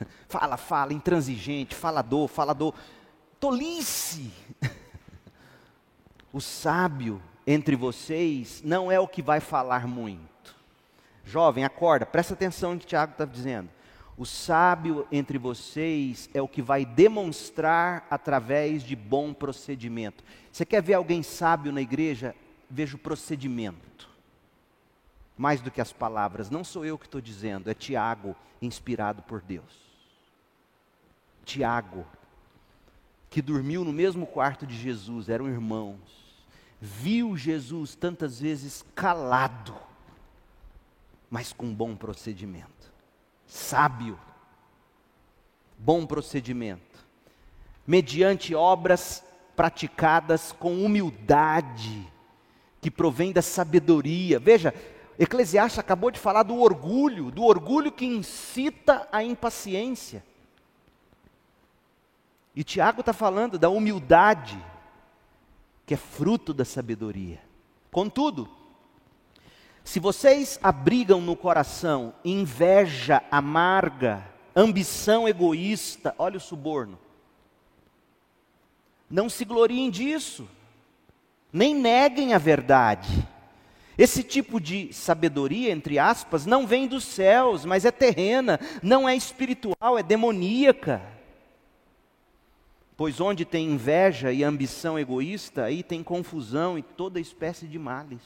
Fala, fala, intransigente, falador, falador. Tolice. O sábio entre vocês não é o que vai falar muito. Jovem, acorda, presta atenção no que Tiago está dizendo. O sábio entre vocês é o que vai demonstrar através de bom procedimento. Você quer ver alguém sábio na igreja? Veja o procedimento. Mais do que as palavras. Não sou eu que estou dizendo, é Tiago, inspirado por Deus. Tiago, que dormiu no mesmo quarto de Jesus, eram irmãos. Viu Jesus tantas vezes calado, mas com bom procedimento sábio, bom procedimento. mediante obras praticadas com humildade, que provém da sabedoria. Veja, Eclesiastes acabou de falar do orgulho, do orgulho que incita a impaciência. E Tiago está falando da humildade, que é fruto da sabedoria. Contudo, se vocês abrigam no coração inveja amarga, ambição egoísta, olha o suborno, não se gloriem disso, nem neguem a verdade. Esse tipo de sabedoria, entre aspas, não vem dos céus, mas é terrena, não é espiritual, é demoníaca. Pois onde tem inveja e ambição egoísta, aí tem confusão e toda espécie de males.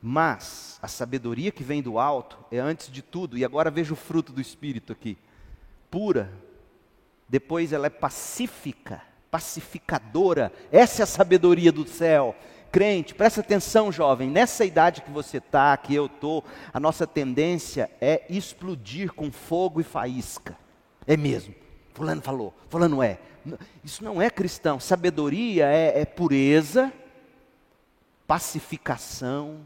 Mas a sabedoria que vem do alto é antes de tudo, e agora veja o fruto do Espírito aqui: pura, depois ela é pacífica, pacificadora, essa é a sabedoria do céu. Crente, presta atenção, jovem, nessa idade que você está, que eu estou, a nossa tendência é explodir com fogo e faísca. É mesmo. Fulano falou, Fulano é. Isso não é cristão. Sabedoria é, é pureza, pacificação,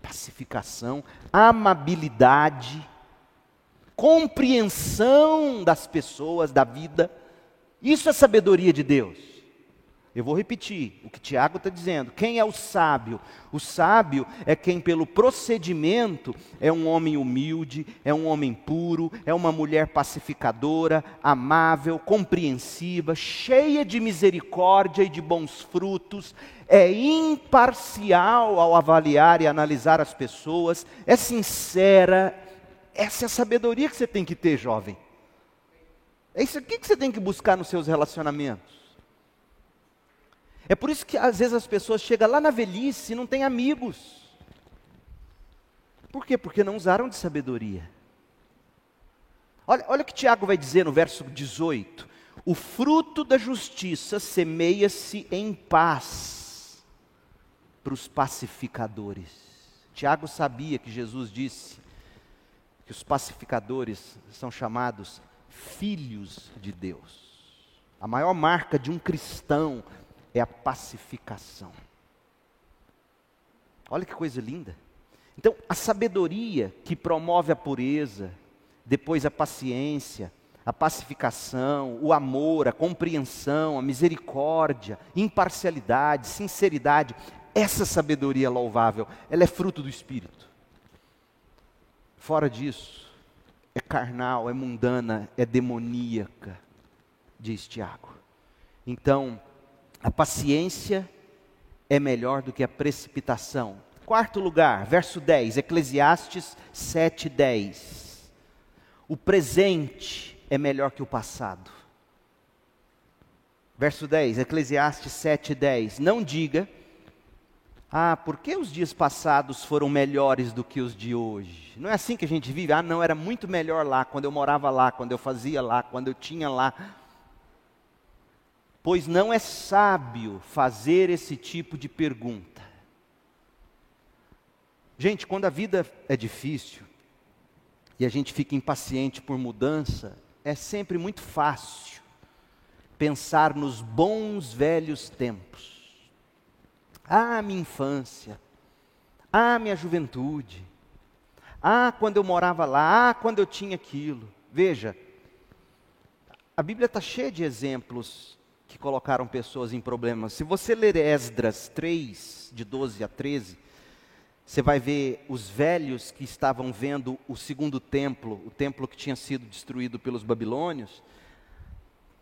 pacificação, amabilidade, compreensão das pessoas, da vida. Isso é sabedoria de Deus. Eu vou repetir o que Tiago está dizendo. Quem é o sábio? O sábio é quem, pelo procedimento, é um homem humilde, é um homem puro, é uma mulher pacificadora, amável, compreensiva, cheia de misericórdia e de bons frutos, é imparcial ao avaliar e analisar as pessoas, é sincera. Essa é a sabedoria que você tem que ter, jovem. É isso aqui que você tem que buscar nos seus relacionamentos. É por isso que às vezes as pessoas chegam lá na velhice e não têm amigos. Por quê? Porque não usaram de sabedoria. Olha, olha o que Tiago vai dizer no verso 18: O fruto da justiça semeia-se em paz para os pacificadores. Tiago sabia que Jesus disse que os pacificadores são chamados filhos de Deus. A maior marca de um cristão é a pacificação. Olha que coisa linda. Então, a sabedoria que promove a pureza, depois a paciência, a pacificação, o amor, a compreensão, a misericórdia, imparcialidade, sinceridade, essa sabedoria louvável, ela é fruto do Espírito. Fora disso, é carnal, é mundana, é demoníaca, diz Tiago. Então, a paciência é melhor do que a precipitação. Quarto lugar, verso 10, Eclesiastes 7, 10. O presente é melhor que o passado. Verso 10, Eclesiastes 7, 10. Não diga, ah, por que os dias passados foram melhores do que os de hoje? Não é assim que a gente vive? Ah, não, era muito melhor lá, quando eu morava lá, quando eu fazia lá, quando eu tinha lá pois não é sábio fazer esse tipo de pergunta. Gente, quando a vida é difícil e a gente fica impaciente por mudança, é sempre muito fácil pensar nos bons velhos tempos. Ah, minha infância. Ah, minha juventude. Ah, quando eu morava lá. Ah, quando eu tinha aquilo. Veja, a Bíblia está cheia de exemplos que colocaram pessoas em problemas. Se você ler Esdras 3, de 12 a 13, você vai ver os velhos que estavam vendo o segundo templo, o templo que tinha sido destruído pelos babilônios,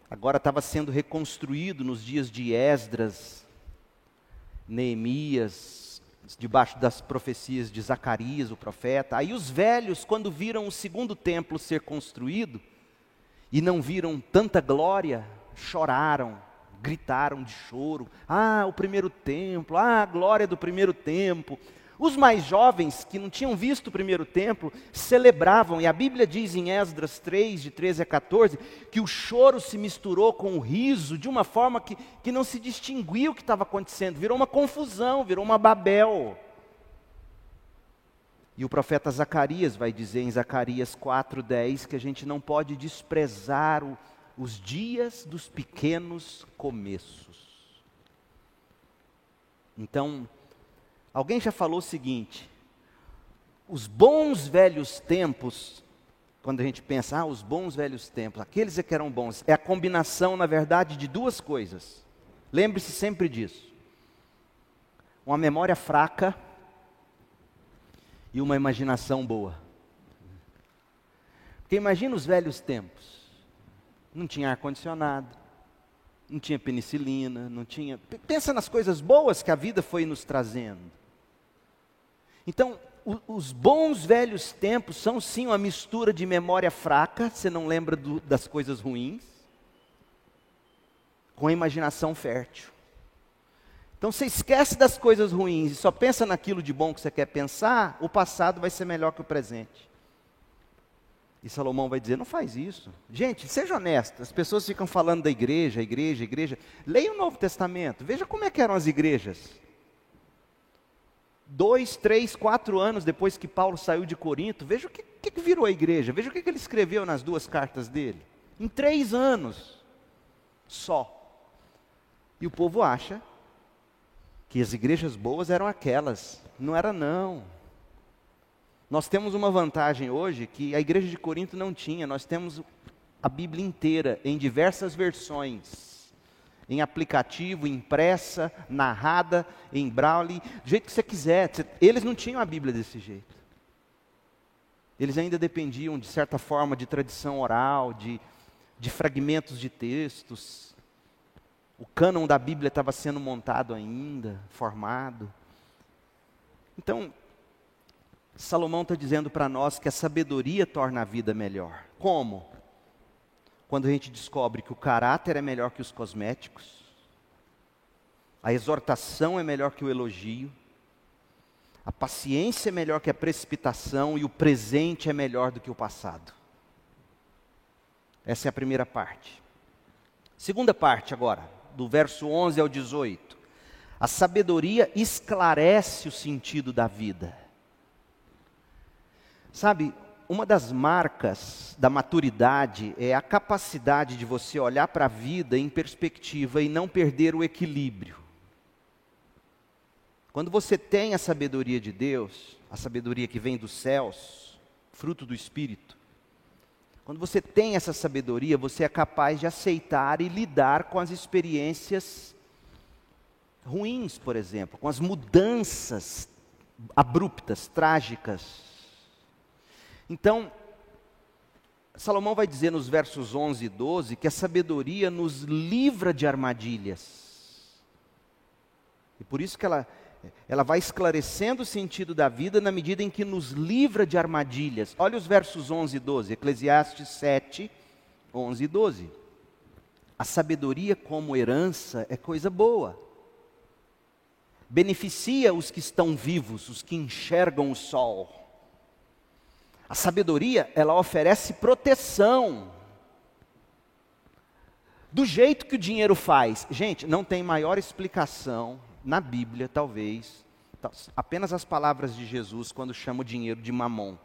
agora estava sendo reconstruído nos dias de Esdras, Neemias, debaixo das profecias de Zacarias, o profeta. Aí os velhos, quando viram o segundo templo ser construído, e não viram tanta glória, choraram, gritaram de choro. Ah, o primeiro templo, ah, a glória do primeiro templo. Os mais jovens, que não tinham visto o primeiro templo, celebravam, e a Bíblia diz em Esdras 3, de 13 a 14, que o choro se misturou com o riso de uma forma que, que não se distinguia o que estava acontecendo, virou uma confusão, virou uma Babel. E o profeta Zacarias vai dizer em Zacarias 4,10 que a gente não pode desprezar o, os dias dos pequenos começos. Então, alguém já falou o seguinte: os bons velhos tempos, quando a gente pensa, ah, os bons velhos tempos, aqueles é que eram bons, é a combinação, na verdade, de duas coisas. Lembre-se sempre disso: uma memória fraca e uma imaginação boa. Porque imagina os velhos tempos. Não tinha ar-condicionado, não tinha penicilina, não tinha. Pensa nas coisas boas que a vida foi nos trazendo. Então, os bons velhos tempos são sim uma mistura de memória fraca, você não lembra do, das coisas ruins, com a imaginação fértil. Então você esquece das coisas ruins e só pensa naquilo de bom que você quer pensar, o passado vai ser melhor que o presente. E Salomão vai dizer: não faz isso. Gente, seja honesto, as pessoas ficam falando da igreja, igreja, igreja. Leia o Novo Testamento, veja como é eram as igrejas. Dois, três, quatro anos depois que Paulo saiu de Corinto, veja o que, que virou a igreja, veja o que, que ele escreveu nas duas cartas dele. Em três anos só. E o povo acha que as igrejas boas eram aquelas. Não era não. Nós temos uma vantagem hoje que a igreja de Corinto não tinha. Nós temos a Bíblia inteira em diversas versões, em aplicativo, impressa, narrada, em braille, do jeito que você quiser. Eles não tinham a Bíblia desse jeito. Eles ainda dependiam, de certa forma, de tradição oral, de, de fragmentos de textos. O cânon da Bíblia estava sendo montado ainda, formado. Então, Salomão está dizendo para nós que a sabedoria torna a vida melhor. Como? Quando a gente descobre que o caráter é melhor que os cosméticos, a exortação é melhor que o elogio, a paciência é melhor que a precipitação e o presente é melhor do que o passado. Essa é a primeira parte. Segunda parte agora, do verso 11 ao 18. A sabedoria esclarece o sentido da vida. Sabe, uma das marcas da maturidade é a capacidade de você olhar para a vida em perspectiva e não perder o equilíbrio. Quando você tem a sabedoria de Deus, a sabedoria que vem dos céus, fruto do Espírito, quando você tem essa sabedoria, você é capaz de aceitar e lidar com as experiências ruins, por exemplo, com as mudanças abruptas, trágicas então, Salomão vai dizer nos versos 11 e 12 que a sabedoria nos livra de armadilhas. E por isso que ela, ela vai esclarecendo o sentido da vida na medida em que nos livra de armadilhas. Olha os versos 11 e 12, Eclesiastes 7, 11 e 12. A sabedoria como herança é coisa boa. Beneficia os que estão vivos, os que enxergam o sol. A sabedoria, ela oferece proteção. Do jeito que o dinheiro faz. Gente, não tem maior explicação na Bíblia, talvez, apenas as palavras de Jesus quando chama o dinheiro de mamon.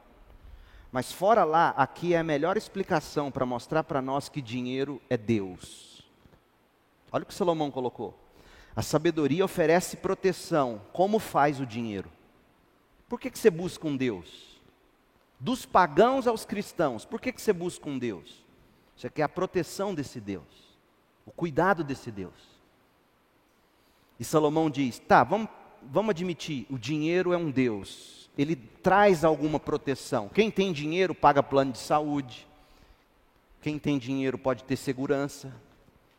Mas fora lá, aqui é a melhor explicação para mostrar para nós que dinheiro é Deus. Olha o que Salomão colocou. A sabedoria oferece proteção. Como faz o dinheiro? Por que, que você busca um Deus? Dos pagãos aos cristãos. Por que, que você busca um Deus? Você quer a proteção desse Deus, o cuidado desse Deus. E Salomão diz: tá, vamos, vamos admitir, o dinheiro é um Deus, ele traz alguma proteção. Quem tem dinheiro paga plano de saúde, quem tem dinheiro pode ter segurança,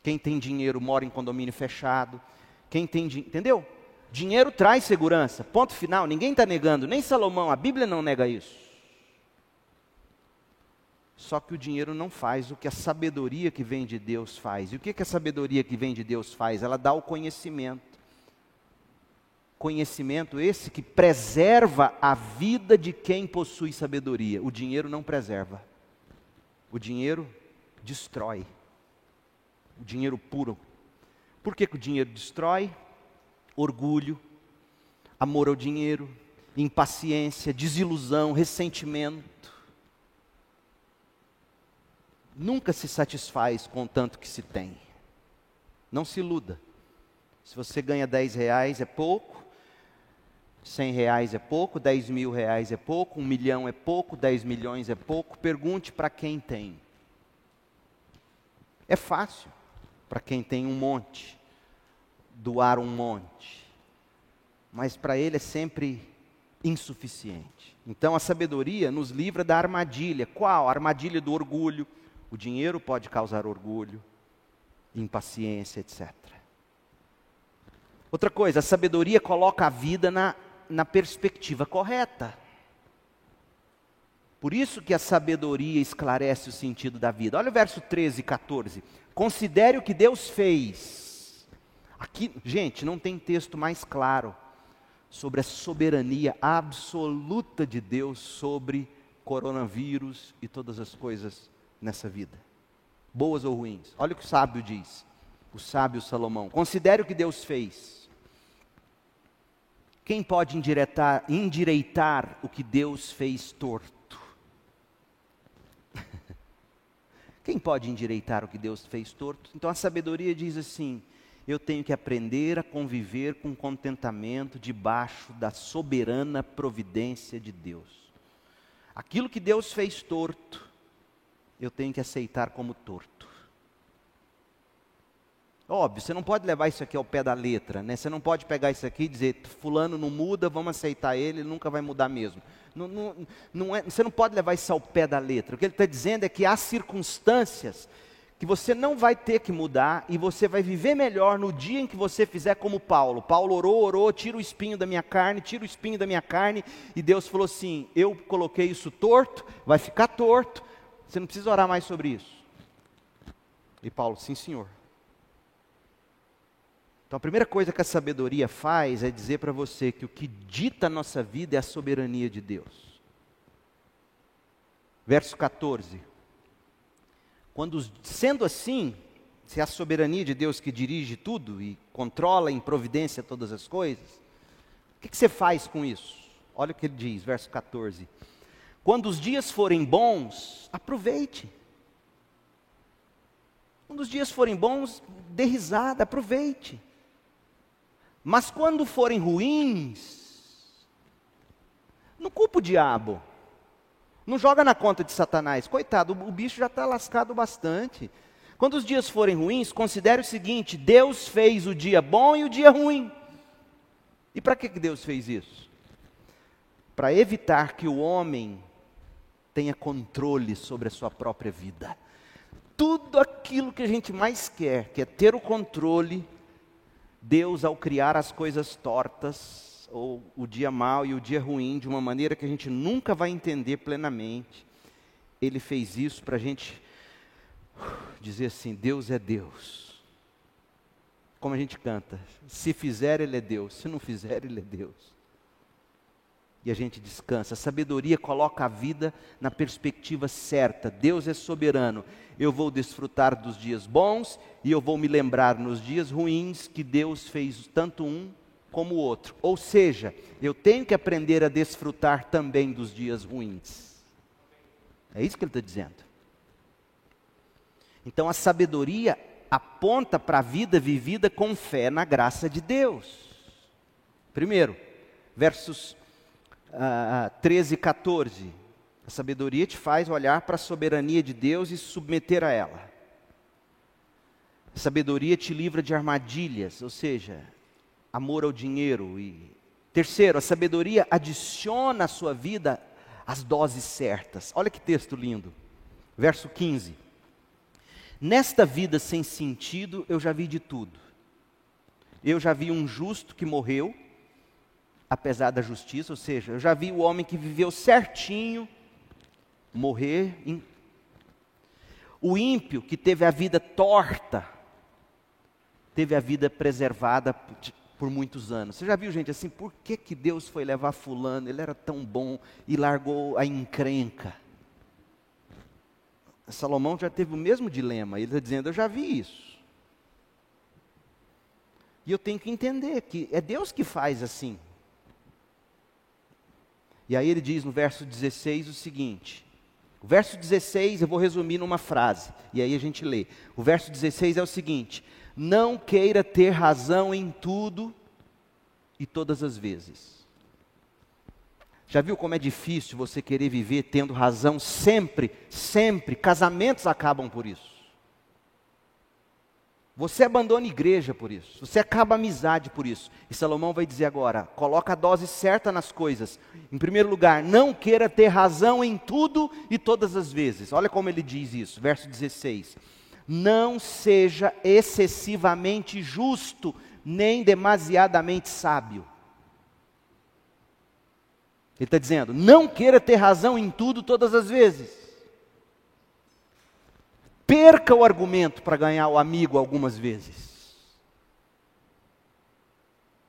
quem tem dinheiro mora em condomínio fechado, quem tem dinheiro, entendeu? Dinheiro traz segurança, ponto final, ninguém está negando, nem Salomão, a Bíblia não nega isso. Só que o dinheiro não faz o que a sabedoria que vem de Deus faz. E o que, que a sabedoria que vem de Deus faz? Ela dá o conhecimento. Conhecimento esse que preserva a vida de quem possui sabedoria. O dinheiro não preserva. O dinheiro destrói. O dinheiro puro. Por que, que o dinheiro destrói? Orgulho, amor ao dinheiro, impaciência, desilusão, ressentimento nunca se satisfaz com o tanto que se tem. Não se iluda. Se você ganha 10 reais é pouco, 100 reais é pouco, 10 mil reais é pouco, um milhão é pouco, 10 milhões é pouco. Pergunte para quem tem. É fácil para quem tem um monte, doar um monte. Mas para ele é sempre insuficiente. Então a sabedoria nos livra da armadilha. Qual? A armadilha do orgulho. O dinheiro pode causar orgulho, impaciência, etc. Outra coisa, a sabedoria coloca a vida na, na perspectiva correta. Por isso que a sabedoria esclarece o sentido da vida. Olha o verso 13 e 14. Considere o que Deus fez. Aqui, gente, não tem texto mais claro sobre a soberania absoluta de Deus sobre coronavírus e todas as coisas nessa vida, boas ou ruins. Olha o que o sábio diz, o sábio Salomão. Considere o que Deus fez. Quem pode endireitar, endireitar o que Deus fez torto? Quem pode endireitar o que Deus fez torto? Então a sabedoria diz assim: eu tenho que aprender a conviver com contentamento debaixo da soberana providência de Deus. Aquilo que Deus fez torto, eu tenho que aceitar como torto. Óbvio, você não pode levar isso aqui ao pé da letra, né? Você não pode pegar isso aqui e dizer, fulano não muda, vamos aceitar ele, nunca vai mudar mesmo. Não, não, não é, você não pode levar isso ao pé da letra. O que ele está dizendo é que há circunstâncias que você não vai ter que mudar e você vai viver melhor no dia em que você fizer como Paulo. Paulo orou, orou, tira o espinho da minha carne, tira o espinho da minha carne, e Deus falou assim: Eu coloquei isso torto, vai ficar torto, você não precisa orar mais sobre isso. E Paulo, sim, senhor. Então a primeira coisa que a sabedoria faz é dizer para você que o que dita a nossa vida é a soberania de Deus. Verso 14. Quando, sendo assim, se é a soberania de Deus que dirige tudo e controla em providência todas as coisas, o que, que você faz com isso? Olha o que ele diz, verso 14: Quando os dias forem bons, aproveite. Quando os dias forem bons, dê risada, aproveite. Mas quando forem ruins, não culpa o diabo. Não joga na conta de Satanás. Coitado, o bicho já está lascado bastante. Quando os dias forem ruins, considere o seguinte: Deus fez o dia bom e o dia ruim. E para que Deus fez isso? Para evitar que o homem tenha controle sobre a sua própria vida. Tudo aquilo que a gente mais quer, que é ter o controle, Deus, ao criar as coisas tortas, ou o dia mau e o dia ruim de uma maneira que a gente nunca vai entender plenamente. Ele fez isso para a gente dizer assim: Deus é Deus. Como a gente canta: se fizer, Ele é Deus, se não fizer, Ele é Deus. E a gente descansa. A sabedoria coloca a vida na perspectiva certa. Deus é soberano. Eu vou desfrutar dos dias bons e eu vou me lembrar nos dias ruins que Deus fez tanto um como o outro. Ou seja, eu tenho que aprender a desfrutar também dos dias ruins. É isso que ele está dizendo. Então a sabedoria aponta para a vida vivida com fé na graça de Deus. Primeiro, versos uh, 13 e 14. A sabedoria te faz olhar para a soberania de Deus e submeter a ela. A sabedoria te livra de armadilhas, ou seja, amor ao dinheiro. E terceiro, a sabedoria adiciona à sua vida as doses certas. Olha que texto lindo. Verso 15. Nesta vida sem sentido, eu já vi de tudo. Eu já vi um justo que morreu, apesar da justiça, ou seja, eu já vi o homem que viveu certinho morrer. Em... O ímpio que teve a vida torta, teve a vida preservada por muitos anos. Você já viu gente assim, por que, que Deus foi levar fulano? Ele era tão bom e largou a encrenca. Salomão já teve o mesmo dilema, ele está dizendo, eu já vi isso. E eu tenho que entender que é Deus que faz assim. E aí ele diz no verso 16 o seguinte: O verso 16 eu vou resumir numa frase, e aí a gente lê. O verso 16 é o seguinte: Não queira ter razão em tudo e todas as vezes. Já viu como é difícil você querer viver tendo razão sempre, sempre? Casamentos acabam por isso. Você abandona a igreja por isso. Você acaba a amizade por isso. E Salomão vai dizer agora: coloca a dose certa nas coisas. Em primeiro lugar, não queira ter razão em tudo e todas as vezes. Olha como ele diz isso, verso 16. Não seja excessivamente justo, nem demasiadamente sábio. Ele está dizendo: não queira ter razão em tudo todas as vezes. Perca o argumento para ganhar o amigo algumas vezes.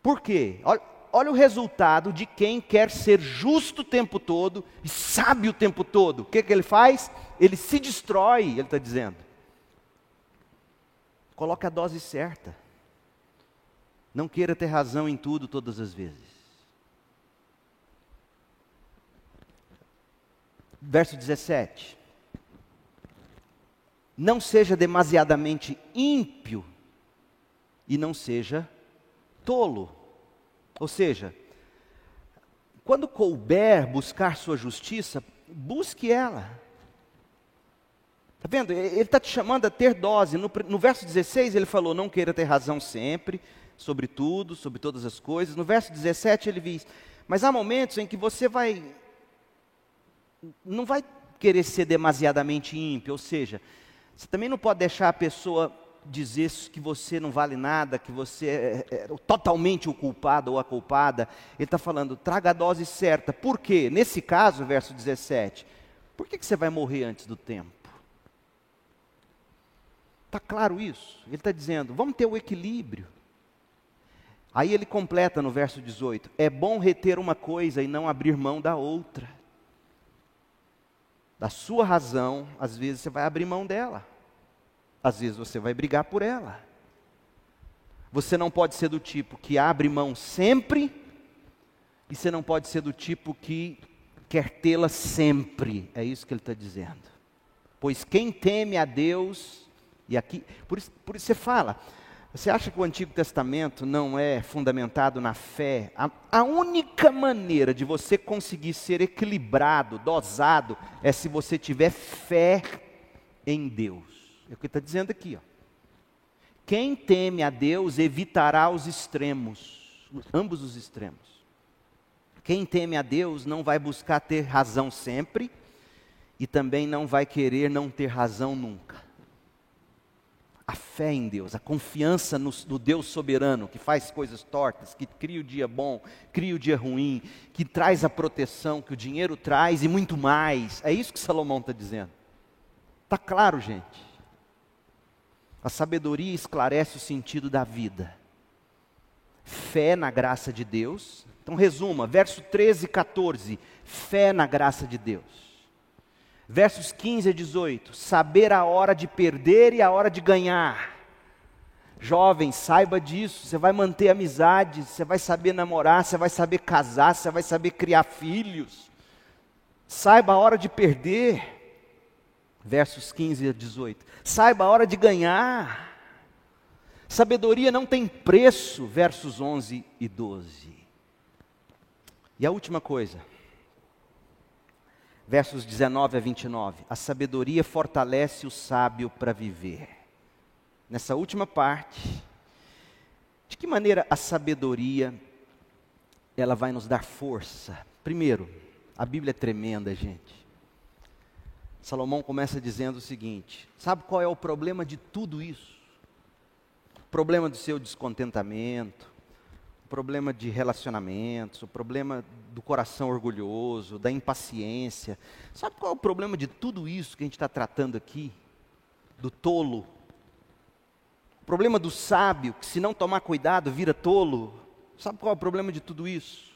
Por quê? Olha, olha, o resultado de quem quer ser justo o tempo todo e sabe o tempo todo. O que, que ele faz? Ele se destrói, ele está dizendo. Coloque a dose certa. Não queira ter razão em tudo todas as vezes. Verso 17 não seja demasiadamente ímpio e não seja tolo. Ou seja, quando couber buscar sua justiça, busque ela. Está vendo? Ele está te chamando a ter dose. No, no, verso 16 ele falou: não queira ter razão sempre, sobre tudo, sobre todas as coisas. No verso 17 ele diz: mas há momentos em que você vai. não vai querer ser demasiadamente ímpio, ou seja, você também não pode deixar a pessoa dizer que você não vale nada, que você é, é, é totalmente o culpado ou a culpada. Ele está falando, traga a dose certa. Por quê? Nesse caso, verso 17, por que, que você vai morrer antes do tempo? Está claro isso? Ele está dizendo, vamos ter o equilíbrio. Aí ele completa no verso 18: é bom reter uma coisa e não abrir mão da outra da sua razão, às vezes você vai abrir mão dela. Às vezes você vai brigar por ela. Você não pode ser do tipo que abre mão sempre, e você não pode ser do tipo que quer tê-la sempre. É isso que ele está dizendo. Pois quem teme a Deus, e aqui, por isso, por isso você fala, você acha que o Antigo Testamento não é fundamentado na fé? A, a, única maneira de você conseguir ser equilibrado, dosado, é se você tiver fé em Deus. É o que está dizendo aqui. Ó. Quem teme a Deus evitará os extremos, ambos os extremos. Quem teme a Deus não vai buscar ter razão sempre e também não vai querer não ter razão nunca a fé em Deus, a confiança no, no, Deus soberano, que faz coisas tortas, que cria o dia bom, cria o dia ruim, que traz a proteção que o dinheiro traz e muito mais. É isso que Salomão está dizendo. Está claro, gente? A sabedoria esclarece o sentido da vida. Fé na graça de Deus. Então, resuma, verso 13 e 14. Fé na graça de Deus. Versos 15 a 18: saber a hora de perder e a hora de ganhar. Jovem, saiba disso. Você vai manter amizade, você vai saber namorar, você vai saber casar, você vai saber criar filhos. Saiba a hora de perder. Versos 15 a 18. Saiba a hora de ganhar. Sabedoria não tem preço. Versos 11 e 12. E a última coisa versos 19 a 29. A sabedoria fortalece o sábio para viver. Nessa última parte, de que maneira a sabedoria ela vai nos dar força? Primeiro, a Bíblia é tremenda, gente. Salomão começa dizendo o seguinte: sabe qual é o problema de tudo isso? O problema do seu descontentamento, problema de relacionamentos, o problema do coração orgulhoso, da impaciência. Sabe qual é o problema de tudo isso que a gente está tratando aqui? Do tolo. O problema do sábio, que se não tomar cuidado vira tolo. Sabe qual é o problema de tudo isso?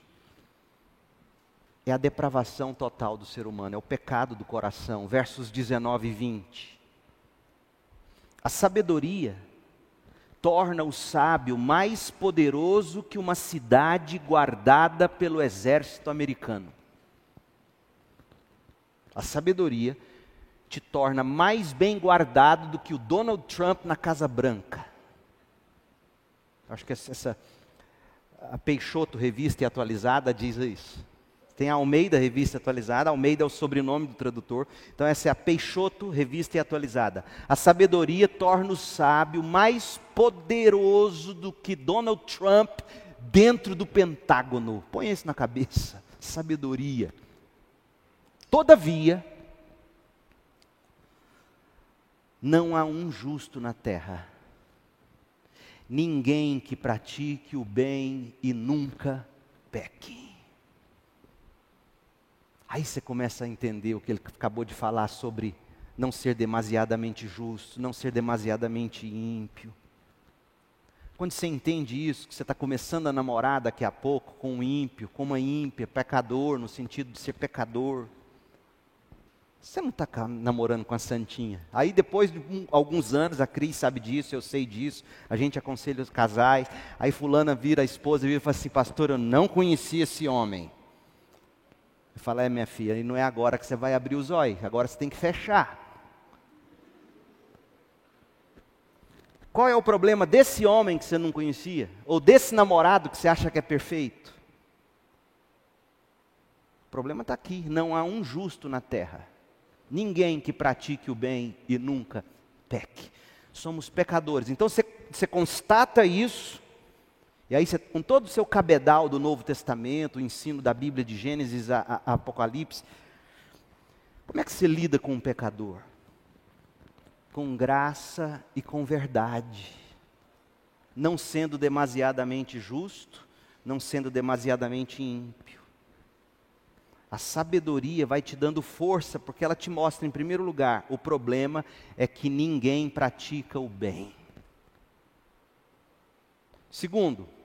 É a depravação total do ser humano, é o pecado do coração. Versos 19 e 20. A sabedoria torna o sábio mais poderoso que uma cidade guardada pelo exército americano. A sabedoria te torna mais bem guardado do que o Donald Trump na Casa Branca. Acho que essa, a Peixoto Revista e Atualizada diz isso. Tem a Almeida Revista Atualizada, Almeida é o sobrenome do tradutor. Então essa é a Peixoto Revista e Atualizada. A sabedoria torna o sábio mais poderoso do que Donald Trump dentro do Pentágono. Põe isso na cabeça. Sabedoria. Todavia, não há um justo na terra. Ninguém que pratique o bem e nunca peque. Aí você começa a entender o que ele acabou de falar sobre não ser demasiadamente justo, não ser demasiadamente ímpio. Quando você entende isso, que você está começando a namorar daqui a pouco com um ímpio, com uma ímpia, pecador, no sentido de ser pecador, você não está namorando com a Santinha. Aí depois de um, alguns anos, a Cris sabe disso, eu sei disso, a gente aconselha os casais. Aí fulana vira a esposa e vira e fala assim, pastor, eu não conhecia esse homem. Eu falo, é minha filha, e não é agora que você vai abrir os olhos, agora você tem que fechar. Qual é o problema desse homem que você não conhecia? Ou desse namorado que você acha que é perfeito? O problema está aqui, não há um justo na terra. Ninguém que pratique o bem e nunca peque. Somos pecadores. Então você, você constata isso, e aí você, com todo o seu cabedal do Novo Testamento, o ensino da Bíblia de Gênesis a, a, Apocalipse, como é que você lida com um pecador? Com graça e com verdade. Não sendo demasiadamente justo, não sendo demasiadamente ímpio. A sabedoria vai te dando força, porque ela te mostra, em primeiro lugar, o problema é que ninguém pratica o bem. Segundo,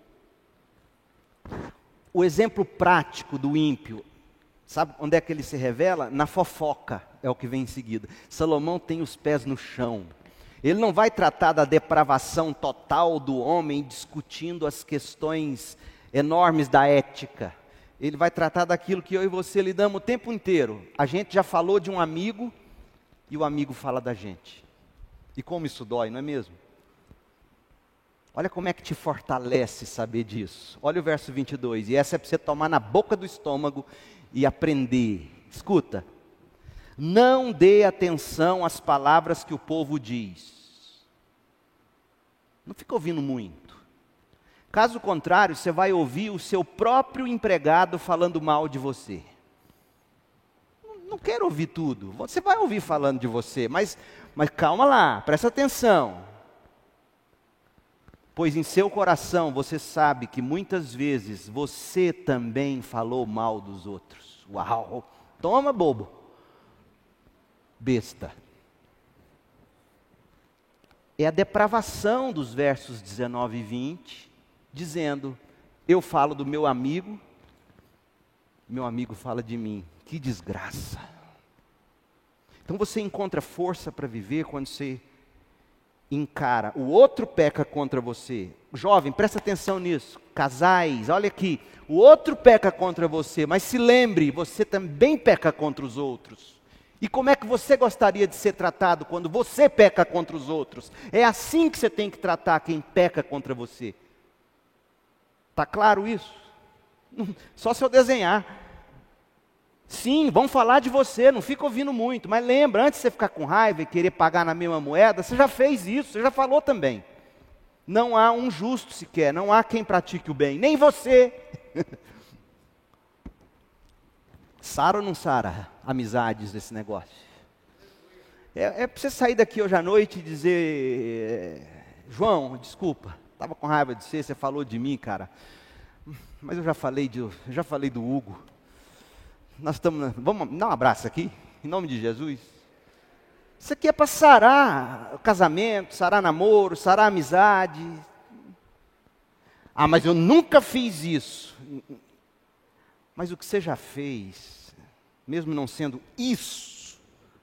o exemplo prático do ímpio, sabe onde é que ele se revela? Na fofoca, é o que vem em seguida. Salomão tem os pés no chão. Ele não vai tratar da depravação total do homem discutindo as questões enormes da ética ele vai tratar daquilo que eu e você lidamos o tempo inteiro. A gente já falou de um amigo e o amigo fala da gente. E como isso dói, não é mesmo? Olha como é que te fortalece saber disso. Olha o verso 22. E essa é para você tomar na boca do estômago e aprender. Escuta. Não dê atenção às palavras que o povo diz. Não fica ouvindo muito. Caso contrário, você vai ouvir o seu próprio empregado falando mal de você. Não quero ouvir tudo. Você vai ouvir falando de você, mas, mas calma lá, presta atenção. Pois em seu coração você sabe que muitas vezes você também falou mal dos outros. Uau! Toma, bobo. Besta. É a depravação dos versos 19 e 20 dizendo: Eu falo do meu amigo, meu amigo fala de mim. Que desgraça. Então você encontra força para viver quando você encara. O outro peca contra você. Jovem, presta atenção nisso. Casais, olha aqui. O outro peca contra você, mas se lembre, você também peca contra os outros. E como é que você gostaria de ser tratado quando você peca contra os outros? É assim que você tem que tratar quem peca contra você. Está claro isso? Só se eu desenhar. Sim, vão falar de você, não fica ouvindo muito, mas lembra, antes de você ficar com raiva e querer pagar na mesma moeda, você já fez isso, você já falou também. Não há um justo sequer, não há quem pratique o bem, nem você. Sara ou não Sara amizades desse negócio? É, é para você sair daqui hoje à noite e dizer: é, João, desculpa, Estava com raiva de você, você falou de mim, cara. Mas eu já falei, de, já falei do Hugo. Nós estamos. Vamos dar um abraço aqui, em nome de Jesus. Isso aqui é para sarar casamento, sarar namoro, sarar amizade. Ah, mas eu nunca fiz isso. Mas o que você já fez, mesmo não sendo isso,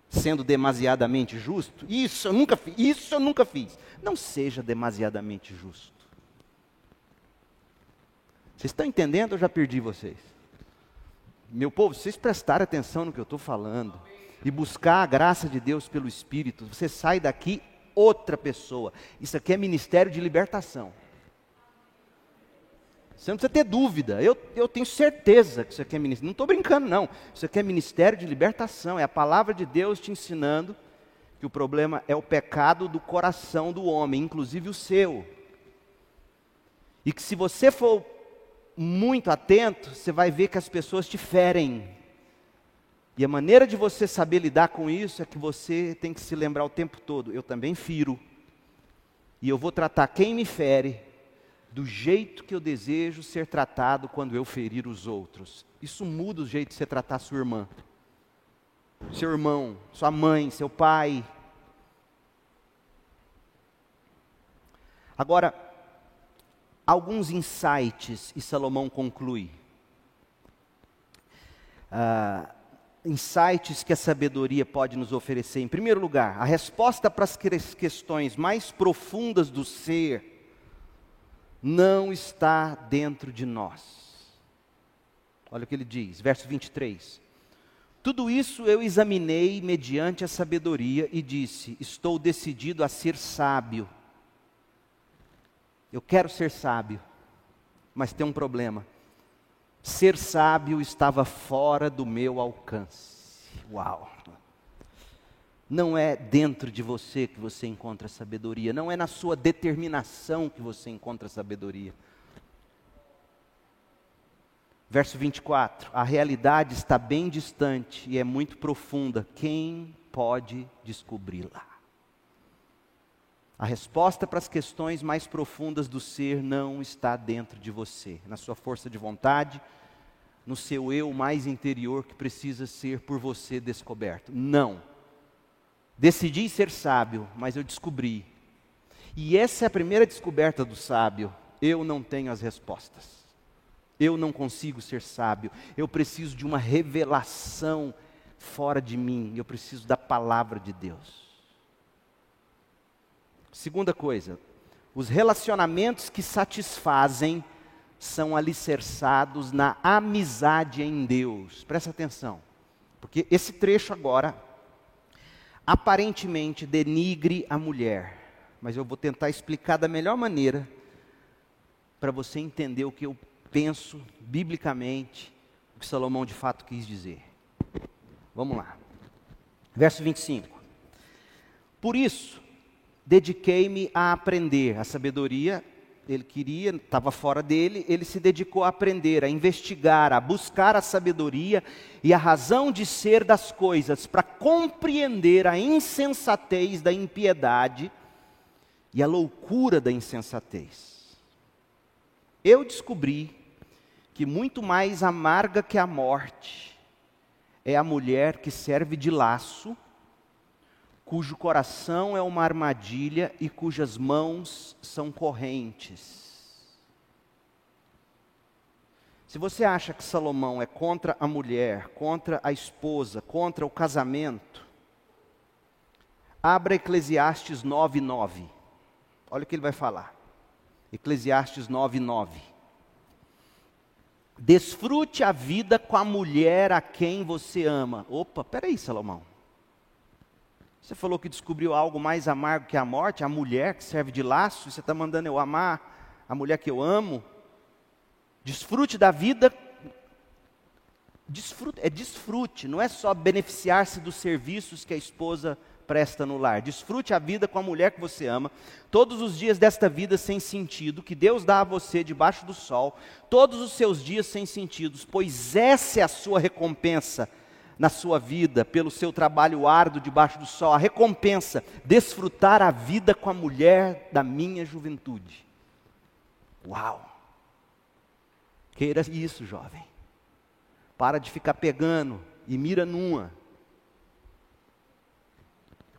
sendo demasiadamente justo, isso eu nunca fiz, isso eu nunca fiz. Não seja demasiadamente justo. Vocês estão entendendo? Eu já perdi vocês. Meu povo, vocês prestarem atenção no que eu estou falando. e buscar a graça de Deus pelo Espírito, você sai daqui outra pessoa. Isso aqui é ministério de libertação. Você não precisa ter dúvida. Eu, eu tenho certeza que isso aqui é ministério. Não estou brincando, não. Isso aqui é ministério de libertação. É a palavra de Deus te ensinando que o problema é o pecado do coração do homem, inclusive o seu. E que se você for muito atento, você vai ver que as pessoas te ferem. E a maneira de você saber lidar com isso é que você tem que se lembrar o tempo todo: eu também firo. E eu vou tratar quem me fere do jeito que eu desejo ser tratado quando eu ferir os outros. Isso muda o jeito de você tratar sua irmã, seu irmão, sua mãe, seu pai. Agora, alguns insights, e Salomão conclui. Uh, insights que a sabedoria pode nos oferecer. Em primeiro lugar, a resposta para as questões mais profundas do ser não está dentro de nós. Olha o que ele diz, verso 23. Tudo isso eu examinei mediante a sabedoria e disse: Estou decidido a ser sábio. Eu quero ser sábio, mas tem um problema. Ser sábio estava fora do meu alcance. Uau! Não é dentro de você que você encontra sabedoria, não é na sua determinação que você encontra sabedoria. Verso 24: A realidade está bem distante e é muito profunda. Quem pode descobri-la? A resposta para as questões mais profundas do ser não está dentro de você, na sua força de vontade, no seu eu mais interior que precisa ser por você descoberto. Não. Decidi ser sábio, mas eu descobri. E essa é a primeira descoberta do sábio. Eu não tenho as respostas. Eu não consigo ser sábio. Eu preciso de uma revelação fora de mim. Eu preciso da palavra de Deus. Segunda coisa, os relacionamentos que satisfazem são alicerçados na amizade em Deus. Presta atenção, porque esse trecho agora aparentemente denigre a mulher, mas eu vou tentar explicar da melhor maneira para você entender o que eu penso biblicamente, o que Salomão de fato quis dizer. Vamos lá. Verso 25. Por isso, dediquei-me a aprender. A sabedoria, ele queria, estava fora dele, ele se dedicou a aprender, a investigar, a buscar a sabedoria e a razão de ser das coisas, para compreender a insensatez da impiedade e a loucura da insensatez. Eu descobri que muito mais amarga que a morte é a mulher que serve de laço cujo coração é uma armadilha e cujas mãos são correntes. Se você acha que Salomão é contra a mulher, contra a esposa, contra o casamento, abra Eclesiastes 9:9. Olha o que ele vai falar. Eclesiastes 9:9. Desfrute a vida com a mulher a quem você ama. Opa, peraí, Salomão. Você falou que descobriu algo mais amargo que a morte, a mulher que serve de laço, e você está mandando eu amar a mulher que eu amo. Desfrute da vida. Desfrute, é desfrute, não é só beneficiar-se dos serviços que a esposa presta no lar. Desfrute a vida com a mulher que você ama, todos os dias desta vida sem sentido, que Deus dá a você debaixo do sol, todos os seus dias sem sentidos, pois essa é a sua recompensa na sua vida, pelo seu trabalho árduo debaixo do sol, a recompensa, desfrutar a vida com a mulher da minha juventude. Uau! Queira isso, jovem. Para de ficar pegando e mira numa.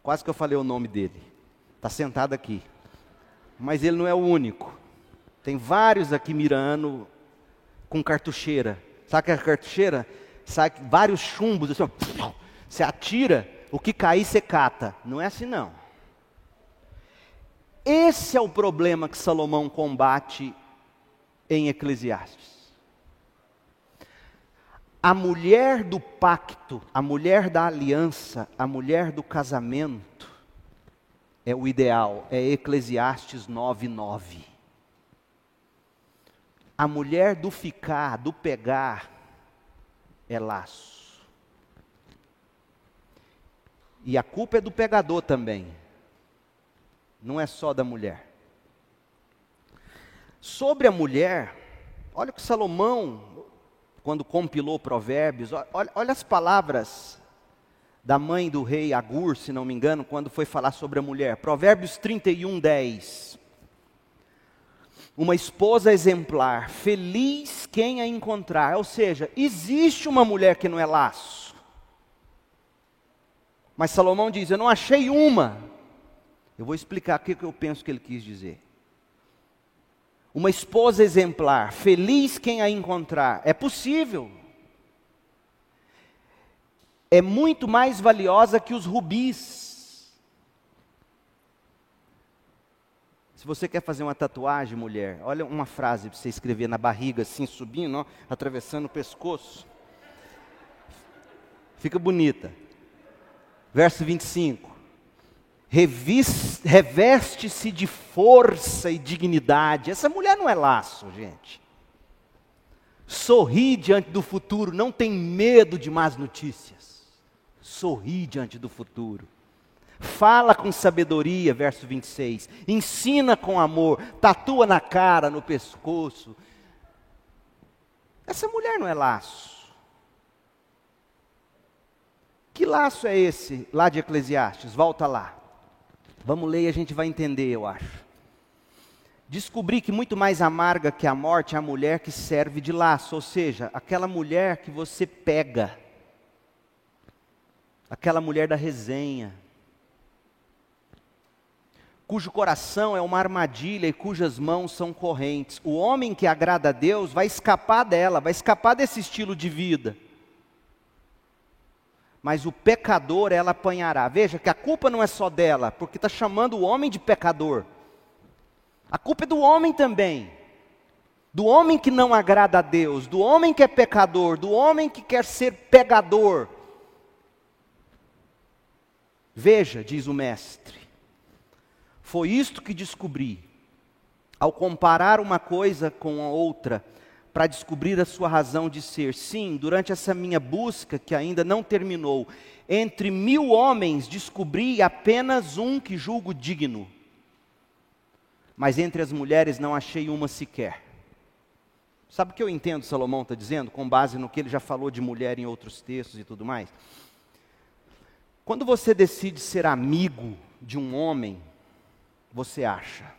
Quase que eu falei o nome dele. Está sentado aqui. Mas ele não é o único. Tem vários aqui mirando com cartucheira. Sabe o que é cartucheira? Sai vários chumbos, assim, ó, você atira, o que cair você cata. Não é assim não. Esse é o problema que Salomão combate em Eclesiastes. A mulher do pacto, a mulher da aliança, a mulher do casamento é o ideal, é Eclesiastes 9:9. A mulher do ficar, do pegar é laço. E a culpa é do pegador também. Não é só da mulher. Sobre a mulher, olha o que Salomão quando compilou Provérbios, olha, olha as palavras da mãe do rei Agur, se não me engano, quando foi falar sobre a mulher. Provérbios 31, 10. Uma esposa exemplar, feliz quem a encontrar. Ou seja, existe uma mulher que não é laço. Mas Salomão diz: Eu não achei uma. Eu vou explicar o que eu penso que ele quis dizer uma esposa exemplar, feliz quem a encontrar. É possível. É muito mais valiosa que os rubis. Se você quer fazer uma tatuagem, mulher, olha uma frase para você escrever na barriga, assim, subindo, ó, atravessando o pescoço. Fica bonita. Verso 25 reveste-se de força e dignidade. Essa mulher não é laço, gente. Sorri diante do futuro, não tem medo de más notícias. Sorri diante do futuro. Fala com sabedoria, verso 26. Ensina com amor, tatua na cara, no pescoço. Essa mulher não é laço. Que laço é esse lá de Eclesiastes? Volta lá. Vamos ler e a gente vai entender, eu acho. Descobri que muito mais amarga que a morte é a mulher que serve de laço, ou seja, aquela mulher que você pega, aquela mulher da resenha, cujo coração é uma armadilha e cujas mãos são correntes. O homem que agrada a Deus vai escapar dela, vai escapar desse estilo de vida mas o pecador ela apanhará. Veja que a culpa não é só dela, porque está chamando o homem de pecador. A culpa é do homem também. Do homem que não agrada a Deus, do homem que é pecador, do homem que quer ser pegador. Veja, diz o mestre, foi isto que descobri. Ao comparar uma coisa com a outra, para descobrir a sua razão de ser. Sim, durante essa minha busca, que ainda não terminou, entre mil homens descobri apenas um que julgo digno. Mas entre as mulheres não achei uma sequer. Sabe o que eu entendo, Salomão está dizendo, com base no que ele já falou de mulher em outros textos e tudo mais? Quando você decide ser amigo de um homem, você acha.